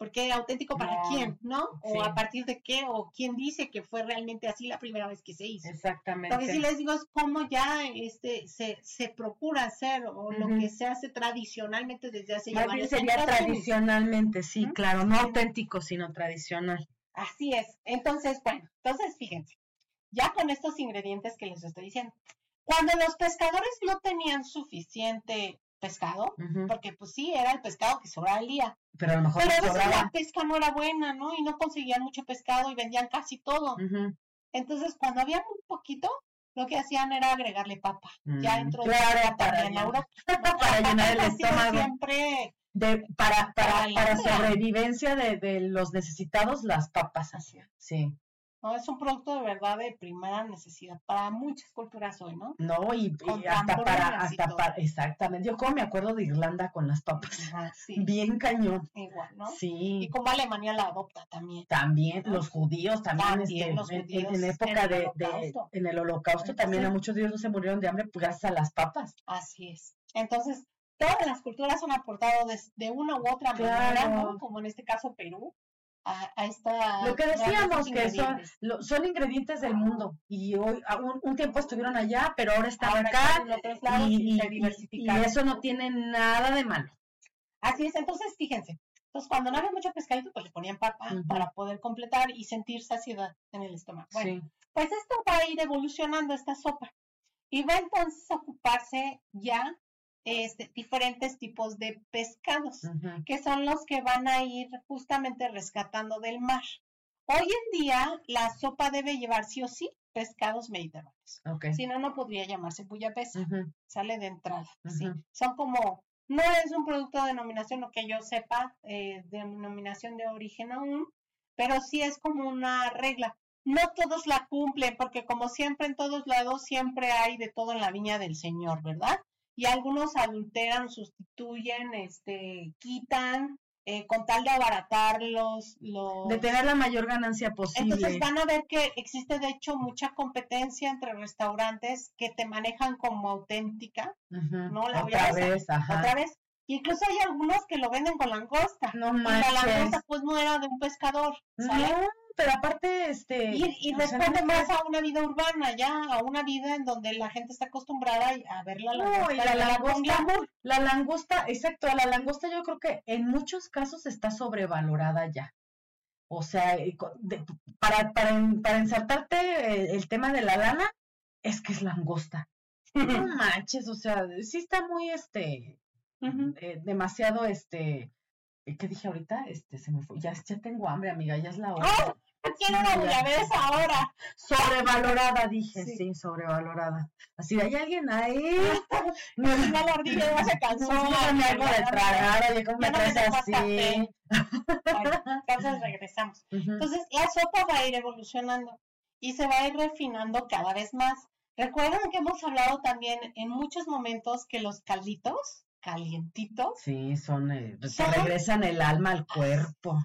porque auténtico para quién, ¿no? O a partir de qué, o quién dice que fue realmente así la primera vez que se hizo. Exactamente. Lo que sí les digo es cómo ya este se, se procura hacer o lo que se hace tradicionalmente desde hace ya varios sería tradicionalmente, sí, claro, no auténtico, sino tradicional. Así es. Entonces, bueno, entonces fíjense, ya con estos ingredientes que les estoy diciendo, cuando los pescadores no tenían suficiente pescado, porque pues sí, era el pescado que sobraba el día. Pero a lo mejor Pero la pesca no era buena, ¿no? Y no conseguían mucho pescado y vendían casi todo. Entonces, cuando había muy poquito, lo que hacían era agregarle papa. Ya mm, entró claro, para, llenar, para llenar el estómago. Siempre de, para, para, para, sobrevivencia de, de, los necesitados, las papas hacían, sí. ¿No? Es un producto de verdad de primera necesidad para muchas culturas hoy, ¿no? No, y, hasta para, hasta para, exactamente. Yo como me acuerdo de Irlanda con las papas. Bien cañón. Igual, ¿no? Sí. Y como Alemania la adopta también. También, los judíos también, este, los judíos en, época de, de, en el holocausto también a muchos judíos no se murieron de hambre pues, gracias a las papas. Así es. Entonces, todas las culturas han aportado de, una u otra manera, ¿no? Como en este caso Perú, a, esta... Lo que decíamos, que son, son ingredientes del mundo. Y hoy un, tiempo estuvieron allá, pero ahora están acá y, eso no tiene nada de malo. Así es, entonces fíjense, entonces cuando no había mucho pescadito, pues le ponían papa para poder completar y sentir saciedad en el estómago. Bueno, Pues esto va a ir evolucionando esta sopa. Y va entonces a ocuparse ya este, diferentes tipos de pescados, que son los que van a ir justamente rescatando del mar. Hoy en día la sopa debe llevar sí o sí pescados mediterráneos. Si no, no podría llamarse buyapesa. Sale de entrada. ¿sí? Son como, no es un producto de denominación, lo que yo sepa, eh, denominación de origen aún, pero sí es como una regla. No todos la cumplen, porque como siempre en todos lados, siempre hay de todo en la viña del Señor, ¿verdad? Y algunos adulteran, sustituyen, este, quitan, eh, con tal de abaratar los, De tener la mayor ganancia posible. Entonces van a ver que existe de hecho mucha competencia entre restaurantes que te manejan como auténtica, ¿no? La otra vez, Otra vez. Incluso hay algunos que lo venden con langosta. No y la langosta pues no era de un pescador, ¿sabes? pero aparte, este... Y, responde más a una vida urbana, ya, a una vida en donde la gente está acostumbrada a ver la langosta. No, y la, langosta, la langosta, exacto, la langosta yo creo que en muchos casos está sobrevalorada ya. O sea, para, para, para ensartarte el, tema de la lana, es que es langosta. no manches, o sea, sí está muy, este, eh, demasiado, este, ¿qué dije ahorita? Este, se me fue. Ya, ya tengo hambre, amiga, ya es la hora. ¡Oh! Quiero una ves ahora. Sobrevalorada, dije, sí. sobrevalorada. Así de, hay alguien ahí. no, la ardilla ya se cansó. No, algo de tragar, oye, ¿cómo me traes así? entonces regresamos. Entonces, la sopa va a ir evolucionando y se va a ir refinando cada vez más. Recuerden que hemos hablado también en muchos momentos que los calditos calientitos. Sí, son, eh, regresan el alma al cuerpo.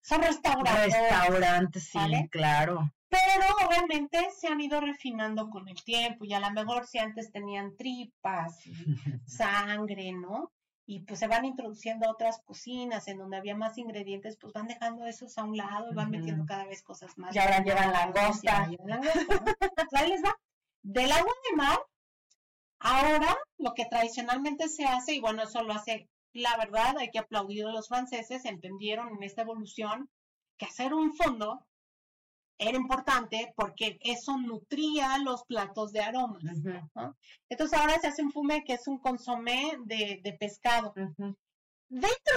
Son restaurantes. Restaurantes, sí, claro. Pero obviamente se han ido refinando con el tiempo y a lo mejor si antes tenían tripas, y sangre, ¿no? Y pues se van introduciendo a otras cocinas en donde había más ingredientes, pues van dejando esos a un lado y van metiendo cada vez cosas más. Y ahora llevan langosta. langosta ahí les va. Del agua de mar Ahora, lo que tradicionalmente se hace, y bueno, eso lo hace, la verdad, hay que aplaudir a los franceses, entendieron en esta evolución que hacer un fondo era importante porque eso nutría los platos de aromas. Entonces ahora se hace un fumé que es un consomé de, pescado. Dentro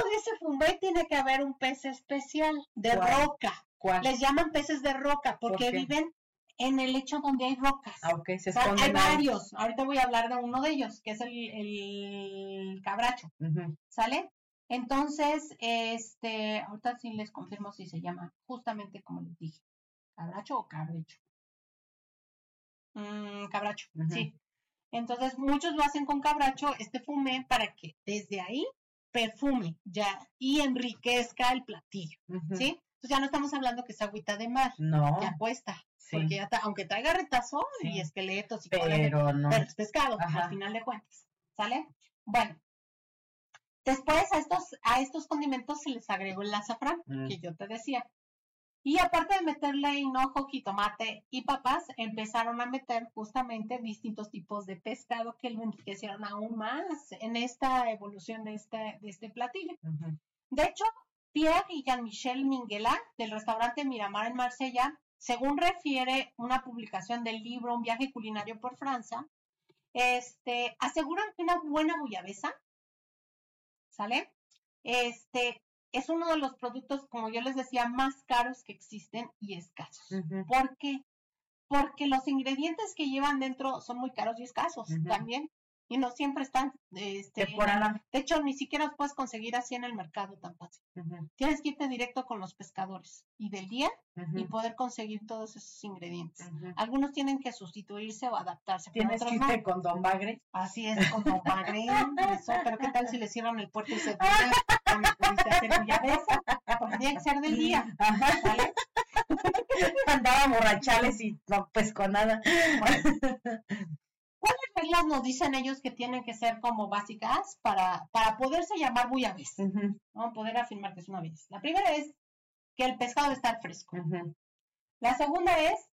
de ese fumé tiene que haber un pez especial de roca. Les llaman peces de roca porque viven en el lecho donde hay rocas. Ah, se Hay varios. Ahorita voy a hablar de uno de ellos, que es el, cabracho. ¿Sale? Entonces, este, ahorita sí les confirmo si se llama justamente como les dije. ¿Cabracho o cabrecho? Mm, cabracho, sí. Entonces, muchos lo hacen con cabracho, este fume, para que desde ahí perfume ya y enriquezca el platillo, ¿sí? Entonces ya no estamos hablando que es agüita de mar, no. ya cuesta, porque ya aunque traiga retazón y esqueletos y pero no. es pescado, al final de cuentas, ¿sale? Bueno, después a estos, a estos condimentos se les agregó el azafrán, mm. que yo te decía. Y aparte de meterle hinojo, jitomate y papas, empezaron a meter justamente distintos tipos de pescado que lo enriquecieron aún más en esta evolución de este, de este platillo. De hecho, Pierre y Jean-Michel Minguela, del restaurante Miramar en Marsella, según refiere una publicación del libro Un viaje culinario por Francia, este, aseguran que una buena bullabesa, ¿sale? Este, es uno de los productos, como yo les decía, más caros que existen y escasos. ¿Por qué? Porque los ingredientes que llevan dentro son muy caros y escasos también y no siempre están este, De hecho, ni siquiera los puedes conseguir así en el mercado tan fácil. Tienes que irte directo con los pescadores y del día y poder conseguir todos esos ingredientes. Algunos tienen que sustituirse o adaptarse. Tienes que irte con Don Bagre. Así es, con Don Bagre. pero ¿qué tal si le cierran el puerto y se tiene que ser del día. ¿vale? Andaba borrachales y no pesco nada. ¿Cuáles reglas nos dicen ellos que tienen que ser como básicas para, para poderse llamar buyabés? ¿no? Poder afirmar que es una vez. La primera es que el pescado debe estar fresco. La segunda es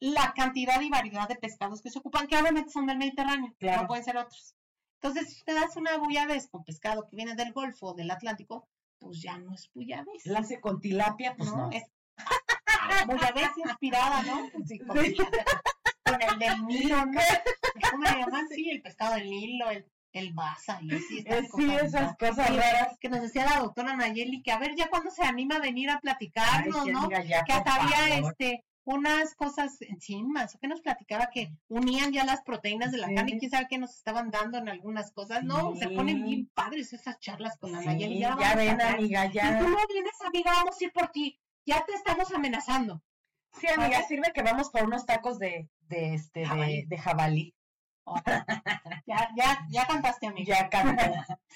la cantidad y variedad de pescados que se ocupan, que obviamente son del Mediterráneo, no pueden ser otros. Entonces, si te das una buyabés con pescado que viene del Golfo o del Atlántico, pues ya no es buyabés. La hace con tilapia, pues no. Es... vez inspirada, ¿no? Sí, con, el del Nilo, ¿no? ¿Cómo le llaman? Sí, el pescado del Nilo, el, el basa y. Estas sí, esas cosas raras. Que nos decía la doctora Nayeli, que a ver ya cuando se anima a venir a platicarnos, ¿no? que hasta había este unas cosas enzimas, o que nos platicaba que unían ya las proteínas de la carne y quién sabe qué nos estaban dando en algunas cosas, ¿no? Se ponen bien padres esas charlas con la Nayeli. Ya, ya ven, amiga, ya. Si tú no vienes, amiga, vamos a ir por ti. Ya te estamos amenazando. Sí, amiga, sirve que vamos por unos tacos de, de este, jabalí. De, jabalí. ya, ya, ya cantaste, amiga. Ya canté.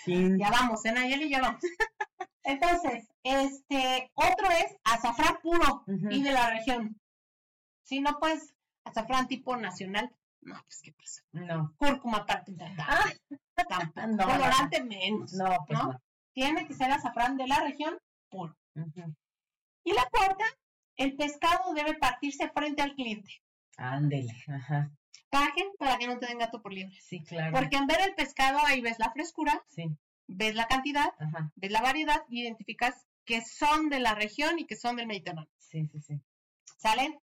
Ya vamos, ¿eh, Nayeli? Ya vamos. Entonces, este, otro es azafrán puro y de la región. Si no, pues, azafrán tipo nacional. No, pues, ¿qué pasa? No. Cúrcuma parte de ah, no, colorante menos. No, pues ¿no? Tiene que ser azafrán de la región puro. Y la cuarta, el pescado debe partirse frente al cliente. Ándele, ajá. Paguen para que no te den gato por libre. Sí, claro. Porque en ver el pescado ahí ves la frescura, sí. ves la cantidad, ves la variedad y identificas que son de la región y que son del Mediterráneo. Sí, sí, sí. ¿Salen?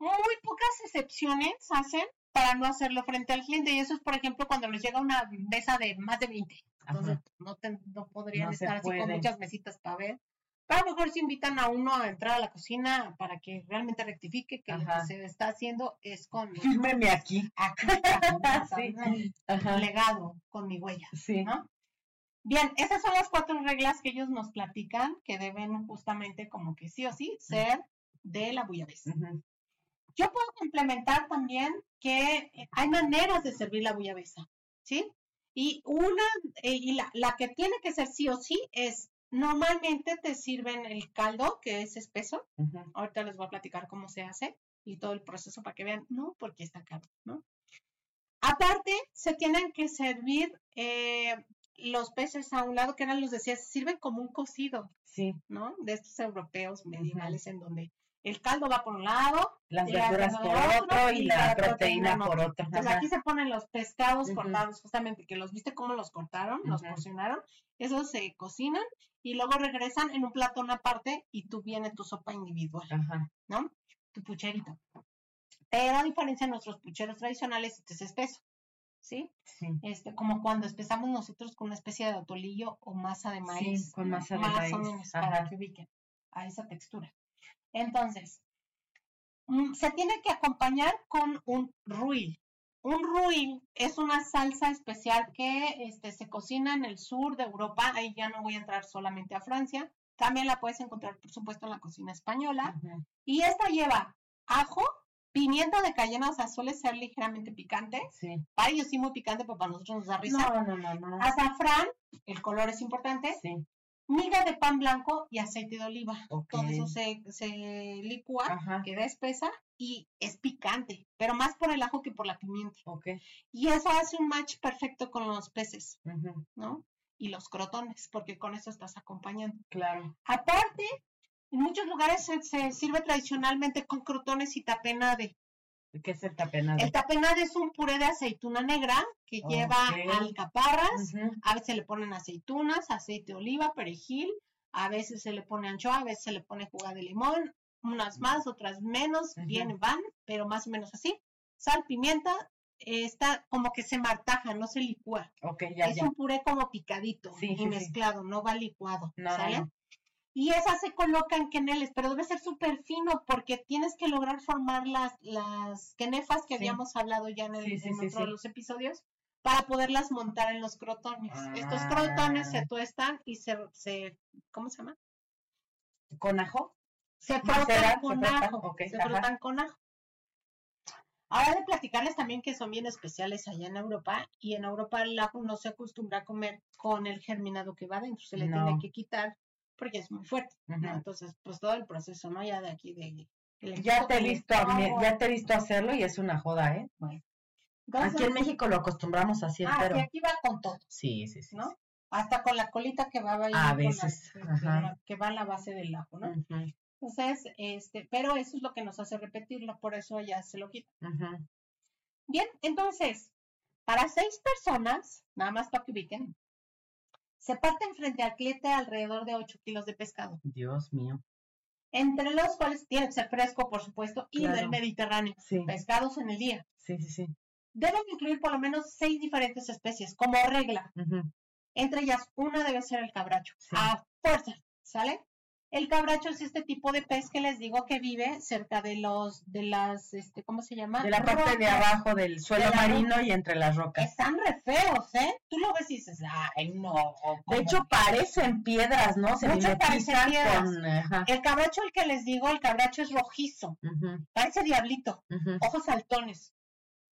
muy pocas excepciones hacen para no hacerlo frente al cliente. Y eso es, por ejemplo, cuando les llega una mesa de más de 20. Entonces, no, no podrían estar así con muchas mesitas para ver. Pero a lo mejor si invitan a uno a entrar a la cocina para que realmente rectifique que lo que se está haciendo es con... Fírmeme aquí. sí. Legado, con mi huella. Sí. ¿no? Bien, esas son las cuatro reglas que ellos nos platican que deben justamente como que sí o sí ser de la bullabesa. Yo puedo complementar también que hay maneras de servir la bullabesa, ¿sí? Y una, eh, y la, la, que tiene que ser sí o sí es, normalmente te sirven el caldo, que es espeso. Ahorita les voy a platicar cómo se hace y todo el proceso para que vean, no, porque está caro, ¿no? Aparte, se tienen que servir eh, los peces a un lado, que eran los decías, sirven como un cocido, sí. ¿no? De estos europeos medievales en donde el caldo va por un lado, las verduras por otro, y, la, proteína, por otro. Entonces aquí se ponen los pescados cortados, justamente que los viste cómo los cortaron, los porcionaron, esos se cocinan y luego regresan en un platón aparte y tú viene tu sopa individual, ¿no? Tu pucherito. Pero a diferencia de nuestros pucheros tradicionales, este es espeso. ¿Sí? ¿sí? Este, como cuando empezamos nosotros con una especie de atolillo o masa de maíz. Sí, con masa de más maíz. o menos, para que ubiquen a esa textura. Entonces, mm, se tiene que acompañar con un ruil. Un ruil es una salsa especial que este, se cocina en el sur de Europa. Ahí ya no voy a entrar solamente a Francia. También la puedes encontrar, por supuesto, en la cocina española. Y esta lleva ajo, pimienta de cayena, o sea, suele ser ligeramente picante. Sí. Para ellos sí muy picante, pero para nosotros nos da risa. No, no, no, no. Azafrán, el color es importante. Sí miga de pan blanco y aceite de oliva. Todo eso se, se licúa, queda espesa y es picante, pero más por el ajo que por la pimienta. Okay. Y eso hace un match perfecto con los peces, ¿no? Y los crotones, porque con eso estás acompañando. Claro. Aparte, en muchos lugares se, se sirve tradicionalmente con crotones y tapenade. ¿Qué es el tapenade? El tapenade es un puré de aceituna negra que lleva alcaparras, a veces le ponen aceitunas, aceite de oliva, perejil, a veces se le pone anchoa, a veces se le pone jugada de limón, unas más, otras menos, bien van, pero más o menos así. Sal, pimienta, está como que se martaja, no se licúa. Okay, ya, es un puré como picadito y mezclado, no va licuado. No, ¿sale? Y esas se colocan queneles, pero debe ser súper fino porque tienes que lograr formar las, las quenefas que habíamos hablado ya en, el, otro de los episodios para poderlas montar en los crotones. Estos crotones se ah. tuestan y se, se ¿cómo se llama? ¿Con ajo? Se frotan con ajo. se frotan con ajo. Ahora de platicarles también que son bien especiales allá en Europa y en Europa el ajo no se acostumbra a comer con el germinado que va dentro, se le tiene que quitar porque es muy fuerte, Entonces, pues todo el proceso, ¿no? Ya de aquí de... Ya te, he visto, ya te he visto hacerlo y es una joda, ¿eh? Bueno. aquí en México lo acostumbramos así, ah, pero... aquí va con todo. Sí, sí, sí. ¿No? Hasta con la colita que va a, a veces, que va a la base del ajo, ¿no? Entonces, este, pero eso es lo que nos hace repetirlo, por eso ya se lo quita. Bien, entonces, para seis personas, nada más para que ubiquen, se parten frente al cliente alrededor de 8 kilos de pescado. Dios mío. entre los cuales tiene que ser fresco, por supuesto, y del Mediterráneo, pescados en el día. Sí, sí, sí. Deben incluir por lo menos seis diferentes especies, como regla. Entre ellas, una debe ser el cabracho, a fuerza, ¿sale? El cabracho es este tipo de pez que les digo que vive cerca de los, de las, este, ¿cómo se llama? De la parte de abajo del suelo marino y entre las rocas. Están re feos, ¿eh? Tú lo ves y dices, ay, no. De hecho, parecen piedras, ¿no? Se Mucho parecen piedras. Con, el cabracho, el que les digo, el cabracho es rojizo. Parece diablito. Ojos saltones.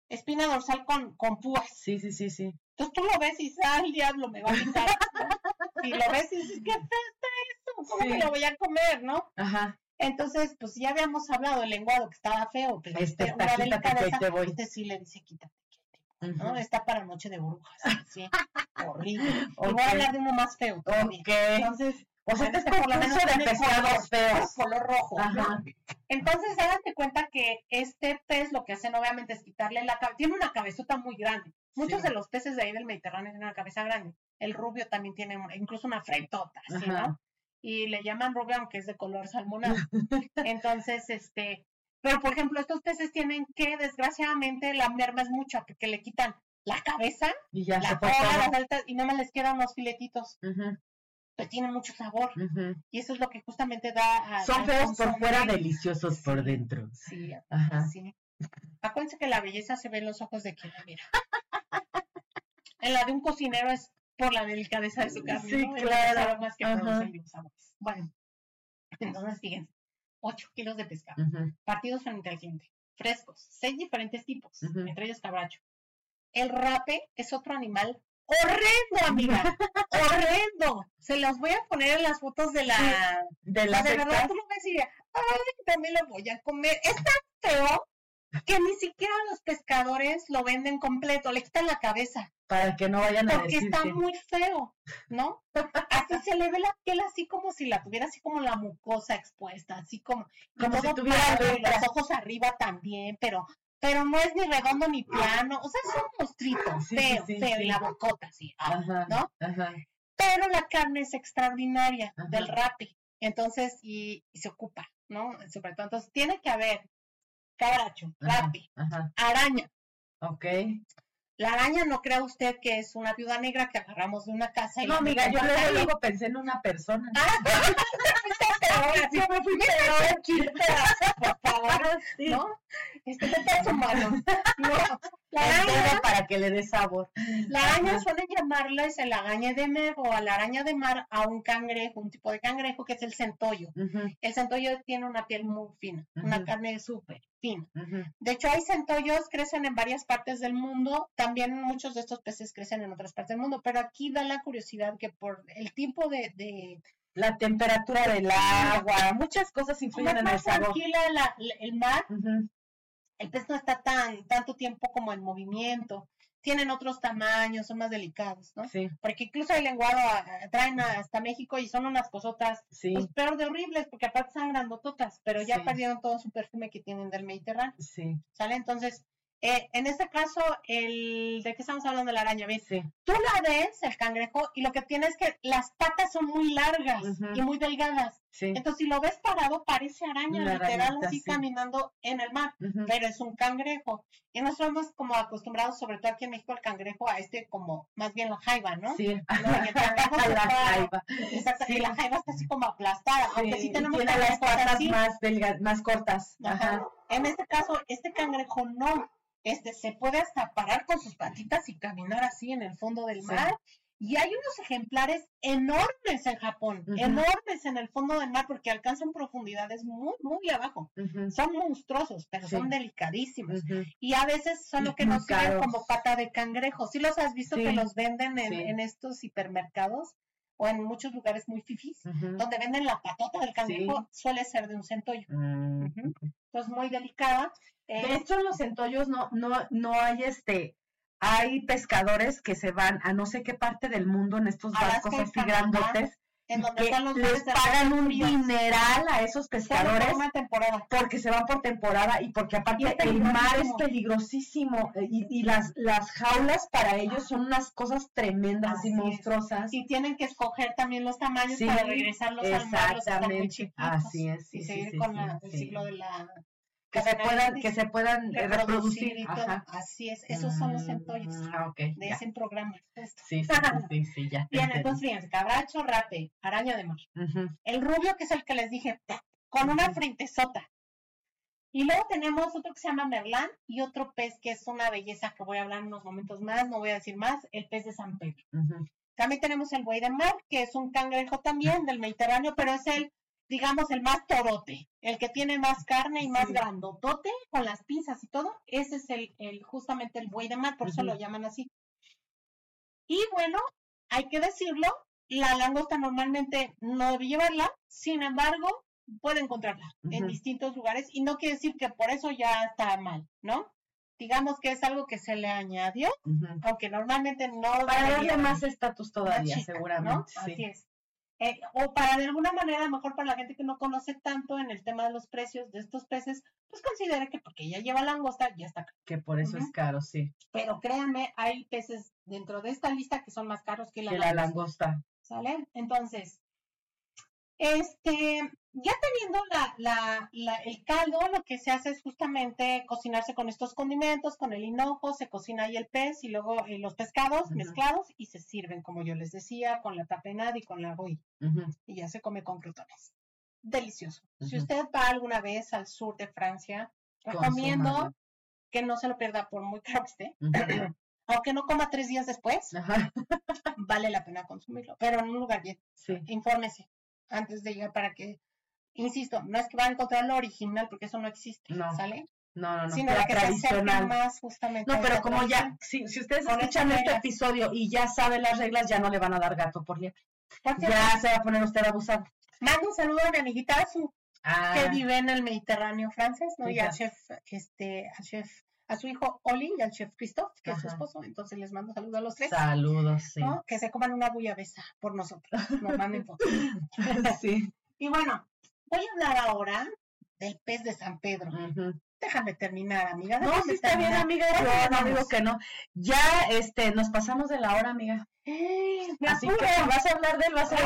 Espina dorsal con, con púas. Sí, sí, sí, sí. Entonces tú lo ves y dices, ah, el diablo me va a quitar. y lo ves y dices, qué feo ¿cómo me lo voy a comer, no? Ajá. Entonces, pues ya habíamos hablado del lenguado que estaba feo, pero este, este una delicadeza, te voy. este sí le dice quítate, quítate, ¿no? Está para noche de brujas, ¿sí? horrible. Y voy a hablar de uno más feo todavía. Entonces, o sea, este es por lo menos de pescados feos. Color rojo. Ajá. Entonces, háganse cuenta que este pez lo que hacen obviamente es quitarle la cabeza. Tiene una cabezota muy grande. Muchos de los peces de ahí del Mediterráneo tienen una cabeza grande. El rubio también tiene incluso una frentota, ¿sí, no? Y le llaman rubio aunque es de color salmonado. Entonces, este, pero por ejemplo, estos peces tienen que, desgraciadamente, la merma es mucha porque le quitan la cabeza, y ya la cola, las altas, y nada más les quedan unos filetitos. Pues tienen mucho sabor. Y eso es lo que justamente da. Son feos por fuera, deliciosos por dentro. Sí, Ajá. sí. Acuérdense que la belleza se ve en los ojos de quien la mira. en la de un cocinero es por la delicadeza de su carne. Sí, claro. Más que bueno, entonces fíjense, 8 kilos de pescado, partidos frente al cliente, frescos, seis diferentes tipos, entre ellos cabracho. El rape es otro animal horrendo, amiga, horrendo. Se los voy a poner en las fotos de la... De la... de verdad, tú lo ves y ay, también lo voy a comer. Es tan feo que ni siquiera los pescadores lo venden completo, le quitan la cabeza. Para que no vayan a Porque está muy feo, ¿no? Así se le ve la piel así como si la tuviera así como la mucosa expuesta, así como, como si tuviera los ojos arriba también, pero pero no es ni redondo ni plano, o sea, es un monstruito, feo, feo, y la bocota así, ah, ¿no? Pero la carne es extraordinaria del rapi, entonces, y, y, se ocupa, ¿no? Sobre todo, entonces tiene que haber cabracho, rapi, araña. Ok. La araña no crea usted que es una viuda negra que agarramos de una casa y No, amiga, yo luego, luego, pensé en una persona. Ah, yo me fui peor, por favor, ¿no? Este es humano. No, la araña, para que le dé sabor. La araña suelen llamarla es el agaña de mar o a la araña de mar a un cangrejo, un tipo de cangrejo que es el centollo. El centollo tiene una piel muy fina, una carne súper De hecho, hay centollos, crecen en varias partes del mundo, también muchos de estos peces crecen en otras partes del mundo, pero aquí da la curiosidad que por el tipo de la temperatura del agua, muchas cosas influyen en el sabor. tranquila el mar, el pez no está tan tanto tiempo como en movimiento. Tienen otros tamaños, son más delicados, ¿no? Sí. Porque incluso el lenguado traen hasta México y son unas cosotas, sí. pues, peor de horribles, porque aparte están grandototas, pero ya perdieron todo su perfume que tienen del Mediterráneo. Sí. ¿Sale? Entonces, eh, en este caso, el de qué estamos hablando de la araña, ¿ves? Tú la ves, el cangrejo, y lo que tiene es que las patas son muy largas y muy delgadas. Entonces, si lo ves parado, parece araña, literal, así caminando en el mar, pero es un cangrejo. Y nosotros estamos como acostumbrados, sobre todo aquí en México, el cangrejo a este como, más bien la jaiba, ¿no? Sí. la jaiba. Y la jaiba está así como aplastada, aunque sí tenemos tiene las patas más, más cortas. Ajá. En este caso, este cangrejo no este, se puede hasta parar con sus patitas y caminar así en el fondo del mar. Y hay unos ejemplares enormes en Japón, enormes en el fondo del mar, porque alcanzan profundidades muy, muy abajo. Son monstruosos, pero son delicadísimos. Y a veces son lo que nos sirven como pata de cangrejo. ¿Sí los has visto que los venden en, estos hipermercados? o en muchos lugares muy fifis, donde venden la patota del cangrejo, suele ser de un centollo. Mm, Entonces, muy delicada. De eh, hecho, en los centollos no, no, no hay este, hay pescadores que se van a no sé qué parte del mundo en estos barcos así grandotes en donde que están los les pagan un fríos. dineral a esos pescadores por una temporada. porque se van por temporada y porque aparte el mar es peligrosísimo. eh, y, y las, las jaulas para ellos son unas cosas tremendas Así y es. monstruosas. Y tienen que escoger también los tamaños Sí, para regresarlos al mar, los que están muy exactamente. chiquitos. Así es, sí, y sí, seguir sí, con la- el ciclo de la Que se puedan, que alimenticia. se puedan eh, reproducir. y todo. Ajá. Así es, esos son los centollos Mm, ah, ok, de ya. ese programa. Sí, sí, sí, sí, ya. Bien, entonces fíjense, cabracho, rape, araña de mar. El rubio, que es el que les dije, con una Ujú. frentezota. Y luego tenemos otro que se llama merlán y otro pez que es una belleza que voy a hablar en unos momentos más, no voy a decir más, el pez de San Pedro. También tenemos el buey de mar, que es un cangrejo también del Mediterráneo, pero es el, digamos, el más torote, el que tiene más carne y más Sí. grandotote, con las pinzas y todo. Ese es el, el justamente el buey de mar, por eso lo llaman así. Y bueno, hay que decirlo, la langosta normalmente no debe llevarla, sin embargo, puede encontrarla en distintos lugares y no quiere decir que por eso ya está mal, ¿no? Digamos que es algo que se le añadió, aunque normalmente no Para darle más estatus todavía, chica, ¿no? seguramente. Así Sí. es. Eh, o para de alguna manera, a lo mejor para la gente que no conoce tanto en el tema de los precios de estos peces, pues considere que porque ya lleva langosta, ya está. Que por eso es caro, sí. Pero créanme, hay peces dentro de esta lista que son más caros que la, Que la langosta, langosta. ¿Sale? Entonces, este, ya teniendo la, la, la- el caldo, lo que se hace es justamente cocinarse con estos condimentos, con el hinojo, se cocina ahí el pez y luego eh, los pescados mezclados y se sirven, como yo les decía, con la tapenada y con la Ujú. y ya se come con crutones. Delicioso. Si usted va alguna vez al sur de Francia, recomiendo que no se lo pierda por muy caro que esté, aunque no coma tres días después, vale la pena consumirlo, pero en un lugar bien. Sí. Infórmese antes de llegar para que, insisto, no es que va a encontrar lo original porque eso no existe, No, ¿sale? No, no, no. Sino la que tradicional. más justamente. No, pero como ya, si, si ustedes escuchan este reglas. episodio y ya saben las reglas, ya no le van a dar gato por liebre. Ya se va a poner usted abusado. mando un saludo a mi amiguita Azu, Ah, que vive en el Mediterráneo francés, ¿no? Y al chef, este, al chef, a su hijo Oli y al chef Christophe, que es su esposo. Entonces les mando saludos a los tres. saludos, sí. ¿no? Que se coman una bullabesa por nosotros. Nos manden fotos. sí. Y bueno, voy a hablar ahora del pez de San Pedro. Déjame terminar, amiga. No, sí está bien, amiga. ¿Cuánto Yo no llevamos? digo que no. Ya, este, nos pasamos de la hora, amiga. Así que vas a hablar de él, vas a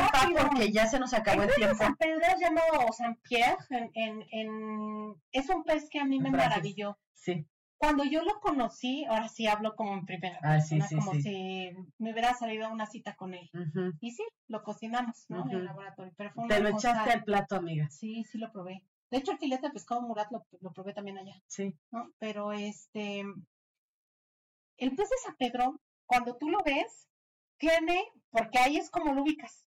porque ya se nos acabó El el tiempo. San Pedro es llamado San Pierre. En, en, en- Es un pez que a mí me maravilló. Sí. Cuando yo lo conocí, ahora sí hablo como en primera Ah, persona, sí, como sí. si me hubiera salido a una cita con él. Y sí, lo cocinamos, ¿no? En el laboratorio. Pero fue una Te lo cosa- echaste al plato, amiga. Sí, sí lo probé. De hecho, el filete de pescado murat lo, lo probé también allá. Sí. ¿no? Pero este, el pez de San Pedro, cuando tú lo ves, tiene, porque ahí es como lo ubicas,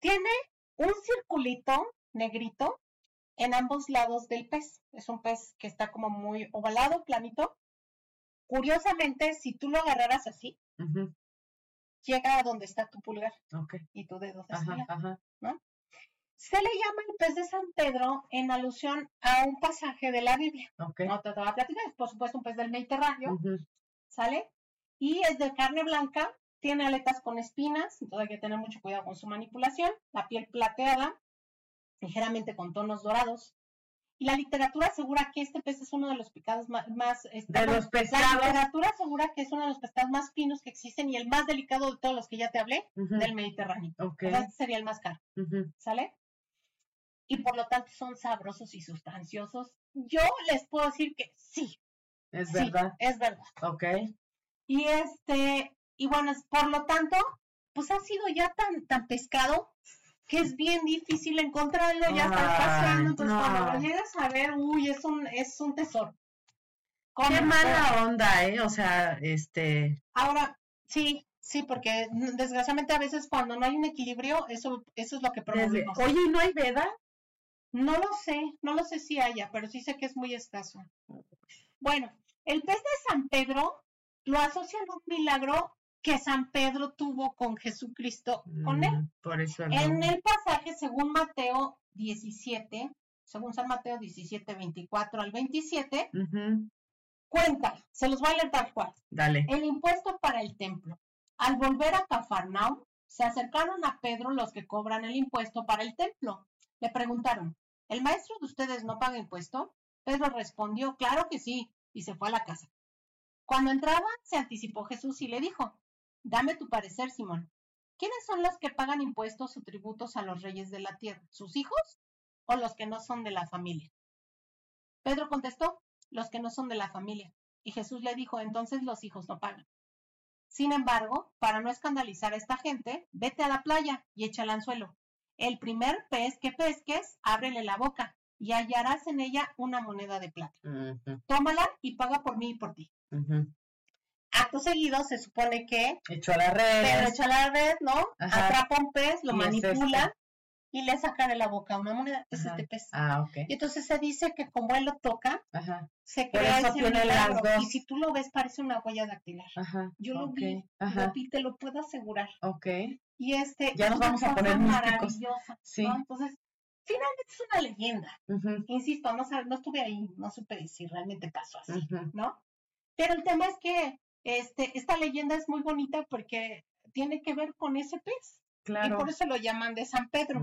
tiene un circulito negrito en ambos lados del pez. Es un pez que está como muy ovalado, planito. Curiosamente, si tú lo agarraras así, llega a donde está tu pulgar Ok. y tu dedo de Ajá. Se le llama el pez de San Pedro en alusión a un pasaje de la Biblia. No te lo voy a platicar, es por supuesto un pez del Mediterráneo. ¿sale? Y es de carne blanca, tiene aletas con espinas, entonces hay que tener mucho cuidado con su manipulación, la piel plateada, ligeramente con tonos dorados. Y la literatura asegura que este pez es uno de los pescados más... más este, De los La pescados. literatura asegura que es uno de los pescados más finos que existen y el más delicado de todos los que ya te hablé del Mediterráneo. Ok. O sea, este sería el más caro. ¿sale? Y por lo tanto son sabrosos y sustanciosos. Yo les puedo decir que sí, Es sí, verdad. es verdad. Ok. Y este, y bueno, por lo tanto, pues ha sido ya tan, tan pescado que es bien difícil encontrarlo, ya está Ay, escaseando, entonces no. cuando lo llegas a ver, uy, es un, es un tesoro. Qué mala onda, ¿eh? O sea, este. Ahora, sí, sí, porque desgraciadamente a veces cuando no hay un equilibrio, eso, eso es lo que desde- promovemos. Oye, ¿y no hay veda? No lo sé, no lo sé si haya, pero sí sé que es muy escaso. Bueno, el pez de San Pedro lo asocian a un milagro que San Pedro tuvo con Jesucristo, con él. Mm, Por eso el En el pasaje, según Mateo 17, según San Mateo 17, 24 al 27, Ujú. cuenta, se los voy a leer tal cual. Dale. El impuesto para el templo. Al volver a Cafarnaum, Se acercaron a Pedro los que cobran el impuesto para el templo. Le preguntaron, ¿el maestro de ustedes no paga impuesto? Pedro respondió, claro que sí, y se fue a la casa. Cuando entraba, se anticipó Jesús y le dijo, dame tu parecer, Simón. ¿Quiénes son los que pagan impuestos o tributos a los reyes de la tierra? ¿Sus hijos o los que no son de la familia? Pedro contestó, los que no son de la familia. Y Jesús le dijo, entonces los hijos no pagan. Sin embargo, para no escandalizar a esta gente, vete a la playa y echa el anzuelo. El primer pez que pesques, ábrele la boca y hallarás en ella una moneda de plata. Tómala y paga por mí y por ti. Acto seguido, se supone que echó la red. Pero echó la red, ¿no? Atrapa un pez, lo manipula y le saca de la boca una moneda, es este pez. Ah, ok. Y entonces se dice que como él lo toca, se crea ese milagro. Y si tú lo ves, parece una huella dactilar. Ajá. Yo lo vi, lo vi, te lo puedo asegurar. Ok. Y este, ya nos vamos a poner maravillosa, sí. Entonces, finalmente es una leyenda. Insisto, no, no estuve ahí, no supe si realmente pasó así, ¿no? Pero el tema es que este, esta leyenda es muy bonita porque tiene que ver con ese pez. Y por eso lo llaman de San Pedro,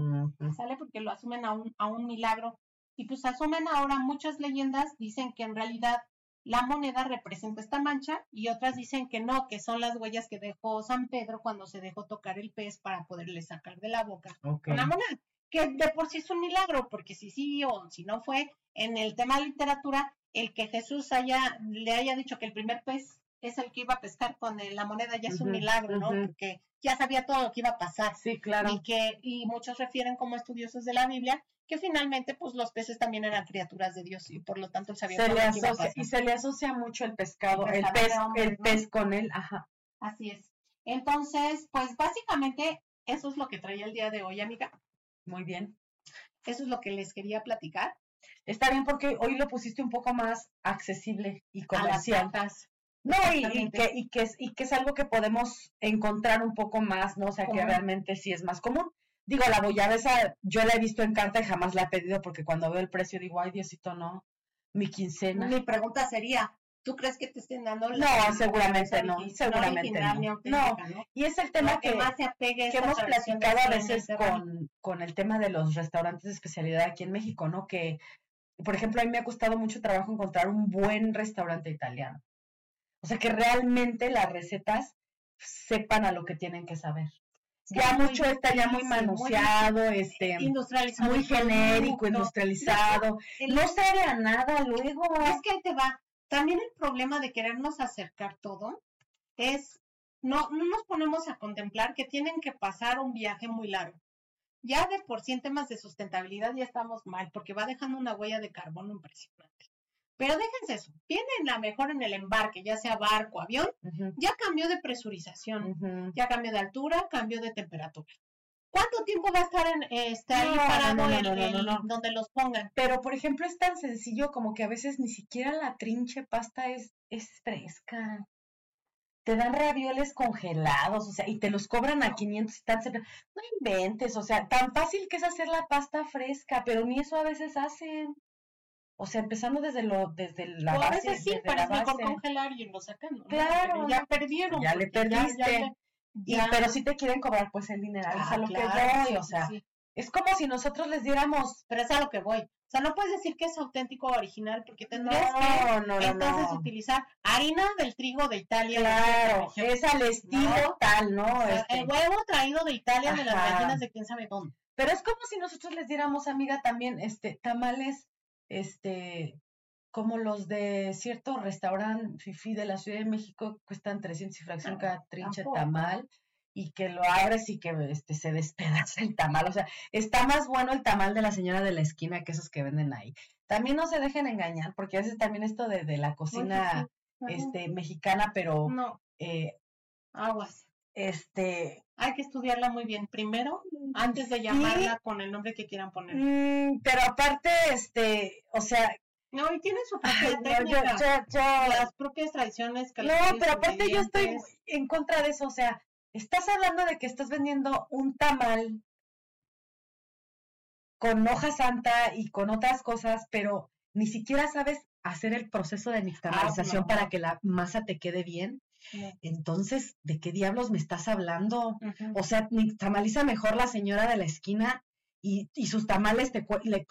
¿sale? Porque lo asumen a un, a un milagro. Y pues asumen ahora muchas leyendas, dicen que en realidad la moneda representa esta mancha y otras dicen que no, que son las huellas que dejó San Pedro cuando se dejó tocar el pez para poderle sacar de la boca una moneda, que de por sí es un milagro, porque si sí o si no fue, en el tema de literatura, el que Jesús haya, le haya dicho que el primer pez es el que iba a pescar con la moneda ya es un milagro, ¿no? Porque ya sabía todo lo que iba a pasar. Sí, claro. Y que, y muchos refieren como estudiosos de la Biblia, que finalmente, pues los peces también eran criaturas de Dios y por lo tanto él sabía todo lo que iba a pasar. Y se le asocia mucho el pescado, el, pez, el pez con él, ajá. Así es. Entonces, pues básicamente eso es lo que traía el día de hoy, amiga. Muy bien. Eso es lo que les quería platicar. Está bien porque hoy lo pusiste un poco más accesible y comercial. A las no, y, que, y, que es, y que es algo que podemos encontrar un poco más, ¿no? O sea, que realmente sí es más común. Digo, la bollabesa yo la he visto en carta y jamás la he pedido porque cuando veo el precio digo, ay, Diosito, no, mi quincena. Mi pregunta sería, ¿tú crees que te estén dando la No, seguramente no, seguramente no. No. y es el tema que, que hemos platicado a veces con, con el tema de los restaurantes de especialidad aquí en México, ¿no? Que, por ejemplo, a mí me ha costado mucho trabajo encontrar un buen restaurante italiano. O sea, que realmente las recetas sepan a lo que tienen que saber. ya mucho está ya muy manoseado, este, industrializado, muy genérico, industrializado. No, sabe a nada luego. Es que ahí te va. También el problema de querernos acercar todo es no, no nos ponemos a contemplar que tienen que pasar un viaje muy largo. Ya de por sí en temas de sustentabilidad ya estamos mal, porque va dejando una huella de carbono impresionante. Pero déjense eso, vienen a mejor en el embarque, ya sea barco, avión, ya cambió de presurización, ya cambió de altura, cambió de temperatura. ¿Cuánto tiempo va a estar en, este, ahí parado donde los pongan? Pero, por ejemplo, es tan sencillo como que a veces ni siquiera la trinche pasta es, es fresca. Te dan ravioles congelados, o sea, y te los cobran a 500 y tan... No inventes, o sea, tan fácil que es hacer la pasta fresca, pero ni eso a veces hacen. O sea, empezando desde lo, desde la base. A veces sí, pero es mejor congelar y lo sacan. Claro. ya perdieron. Ya le perdiste. y, pero si te quieren cobrar pues el dinero, es a ah, lo que voy, o sea, es como si nosotros les diéramos, pero es a lo que voy. O sea, no puedes decir que es auténtico o original porque tendrías que no, entonces utilizar harina del trigo de Italia. Claro, es al estilo tal, ¿no? Este. El huevo traído de Italia de las gallinas de quién sabe dónde. Pero es como si nosotros les diéramos, amiga, también este tamales este, como los de cierto restaurante fifi de la Ciudad de México cuestan 300 y fracción cada trinche tamal y que lo abres y que este, se despedaza el tamal. O sea, está más bueno el tamal de la señora de la esquina que esos que venden ahí. También no se dejen engañar, porque a veces también esto de, de la cocina este, mexicana, pero no. Eh, aguas. Este, hay que estudiarla muy bien primero, antes de llamarla con el nombre que quieran poner. Mm, pero aparte, este, o sea... No, y tiene su propia técnica, las propias tradiciones. Que no, pero aparte yo estoy en contra de eso, o sea, estás hablando de que estás vendiendo un tamal con hoja santa y con otras cosas, pero ni siquiera sabes hacer el proceso de nixtamalización ah, para que la masa te quede bien. Entonces, ¿de qué diablos me estás hablando? O sea, tamaliza mejor la señora de la esquina y, y sus tamales te,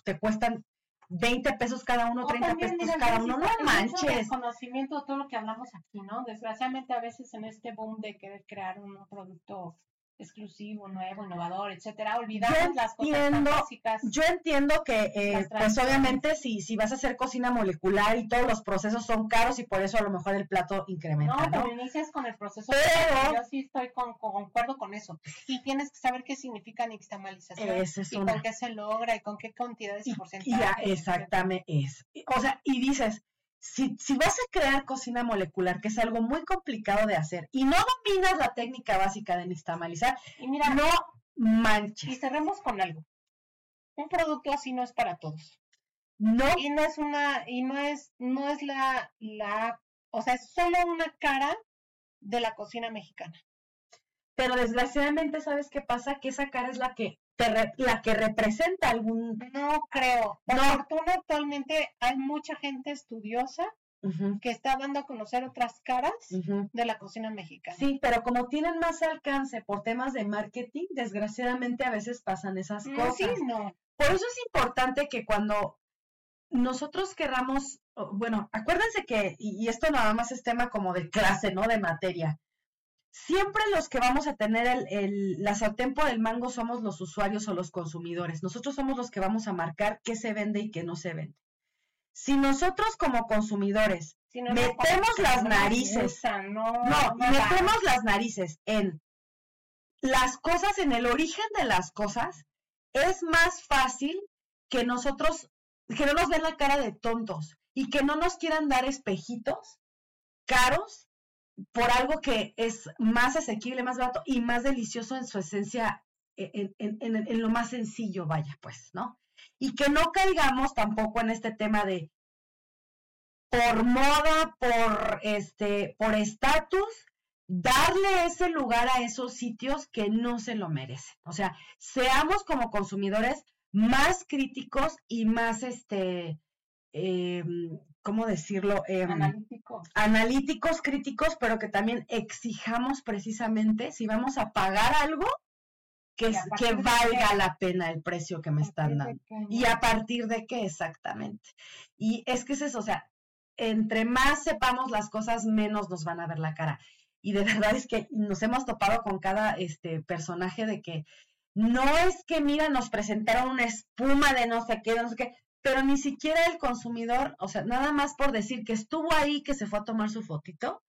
te cuestan 20 pesos cada uno, 30 pesos cada uno, no manches. conocimiento de todo lo que hablamos aquí, ¿no? Desgraciadamente a veces en este boom de querer crear un producto exclusivo, nuevo, innovador, etcétera, olvidamos las cosas básicas. Yo entiendo que, eh, pues obviamente, si, si vas a hacer cocina molecular y todos los procesos son caros y por eso a lo mejor el plato incrementa. No, pero inicias con el proceso. Pero, yo sí estoy con, concuerdo con eso. Y tienes que saber qué significa nixtamalización. y con qué se logra y con qué cantidades y, porcentajes. Ya, exactamente es. O sea, y dices, si, si, vas a crear cocina molecular, que es algo muy complicado de hacer, y no dominas la técnica básica de nixtamalizar, y mira, no manches. Y cerremos con algo. Un producto así no es para todos. No. Y no es una, y no es, no es la, la, o sea, es solo una cara de la cocina mexicana. Pero desgraciadamente, ¿sabes qué pasa? Que esa cara es la que la que representa algún... No creo. Por fortuna actualmente hay mucha gente estudiosa que está dando a conocer otras caras de la cocina mexicana. Sí, pero como tienen más alcance por temas de marketing, desgraciadamente a veces pasan esas cosas. Sí, no. Por eso es importante que cuando nosotros querramos, bueno, acuérdense que, y esto nada más es tema como de clase, ¿no? De materia siempre los que vamos a tener el, la sartén por el mango somos los usuarios o los consumidores. Nosotros somos los que vamos a marcar qué se vende y qué no se vende. Si nosotros como consumidores metemos las narices, no, metemos las narices en las cosas, en el origen de las cosas, es más fácil que nosotros, que no nos den la cara de tontos y que no nos quieran dar espejitos caros por algo que es más asequible, más barato y más delicioso en su esencia, en, en, lo más sencillo, vaya, pues, ¿no? Y que no caigamos tampoco en este tema de por moda, por este, por estatus, darle ese lugar a esos sitios que no se lo merecen. O sea, seamos como consumidores más críticos y más este eh, ¿cómo decirlo? Em, analíticos. Analíticos, críticos, pero que también exijamos precisamente si vamos a pagar algo, que, que valga la pena el precio que me están dando. Y a partir de qué exactamente. Y es que es eso, o sea, entre más sepamos las cosas, menos nos van a ver la cara. Y de verdad es que nos hemos topado con cada este personaje de que no es que, mira, nos presentaron una espuma de no sé qué, no sé qué pero ni siquiera el consumidor, o sea, nada más por decir que estuvo ahí, que se fue a tomar su fotito,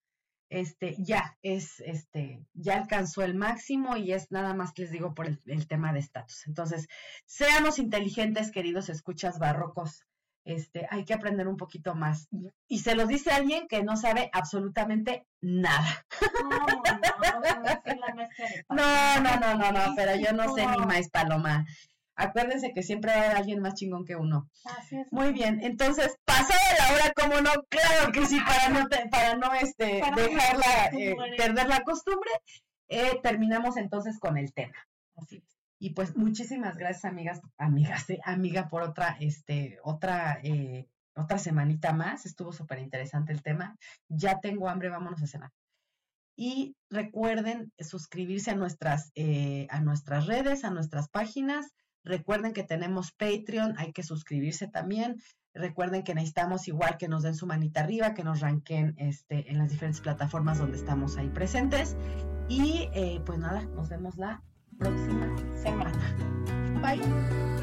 este, ya es, este, ya alcanzó el máximo y es nada más les digo por el, tema de estatus. Entonces, seamos inteligentes, queridos escuchas barrocos. Este, hay que aprender un poquito más. Y se los dice alguien que no sabe absolutamente nada. No, no, no, no, no, pero yo no sé ni más paloma. Acuérdense que siempre hay alguien más chingón que uno. Así es. Muy bien, entonces, pasada la hora, como no, claro que sí, para no, para no este, dejarla, eh, perder la costumbre, eh, terminamos entonces con el tema. Así es. Y pues muchísimas gracias, amigas, amigas, eh, amiga, por otra, este, otra, otra semanita más. Estuvo súper interesante el tema. Ya tengo hambre, vámonos a cenar. Y recuerden suscribirse a nuestras, a nuestras redes, a nuestras páginas. Recuerden que tenemos Patreon, hay que suscribirse también. Recuerden que necesitamos igual que nos den su manita arriba, que nos ranquen este, en las diferentes plataformas donde estamos ahí presentes. Y eh, pues nada, nos vemos la próxima semana. Bye.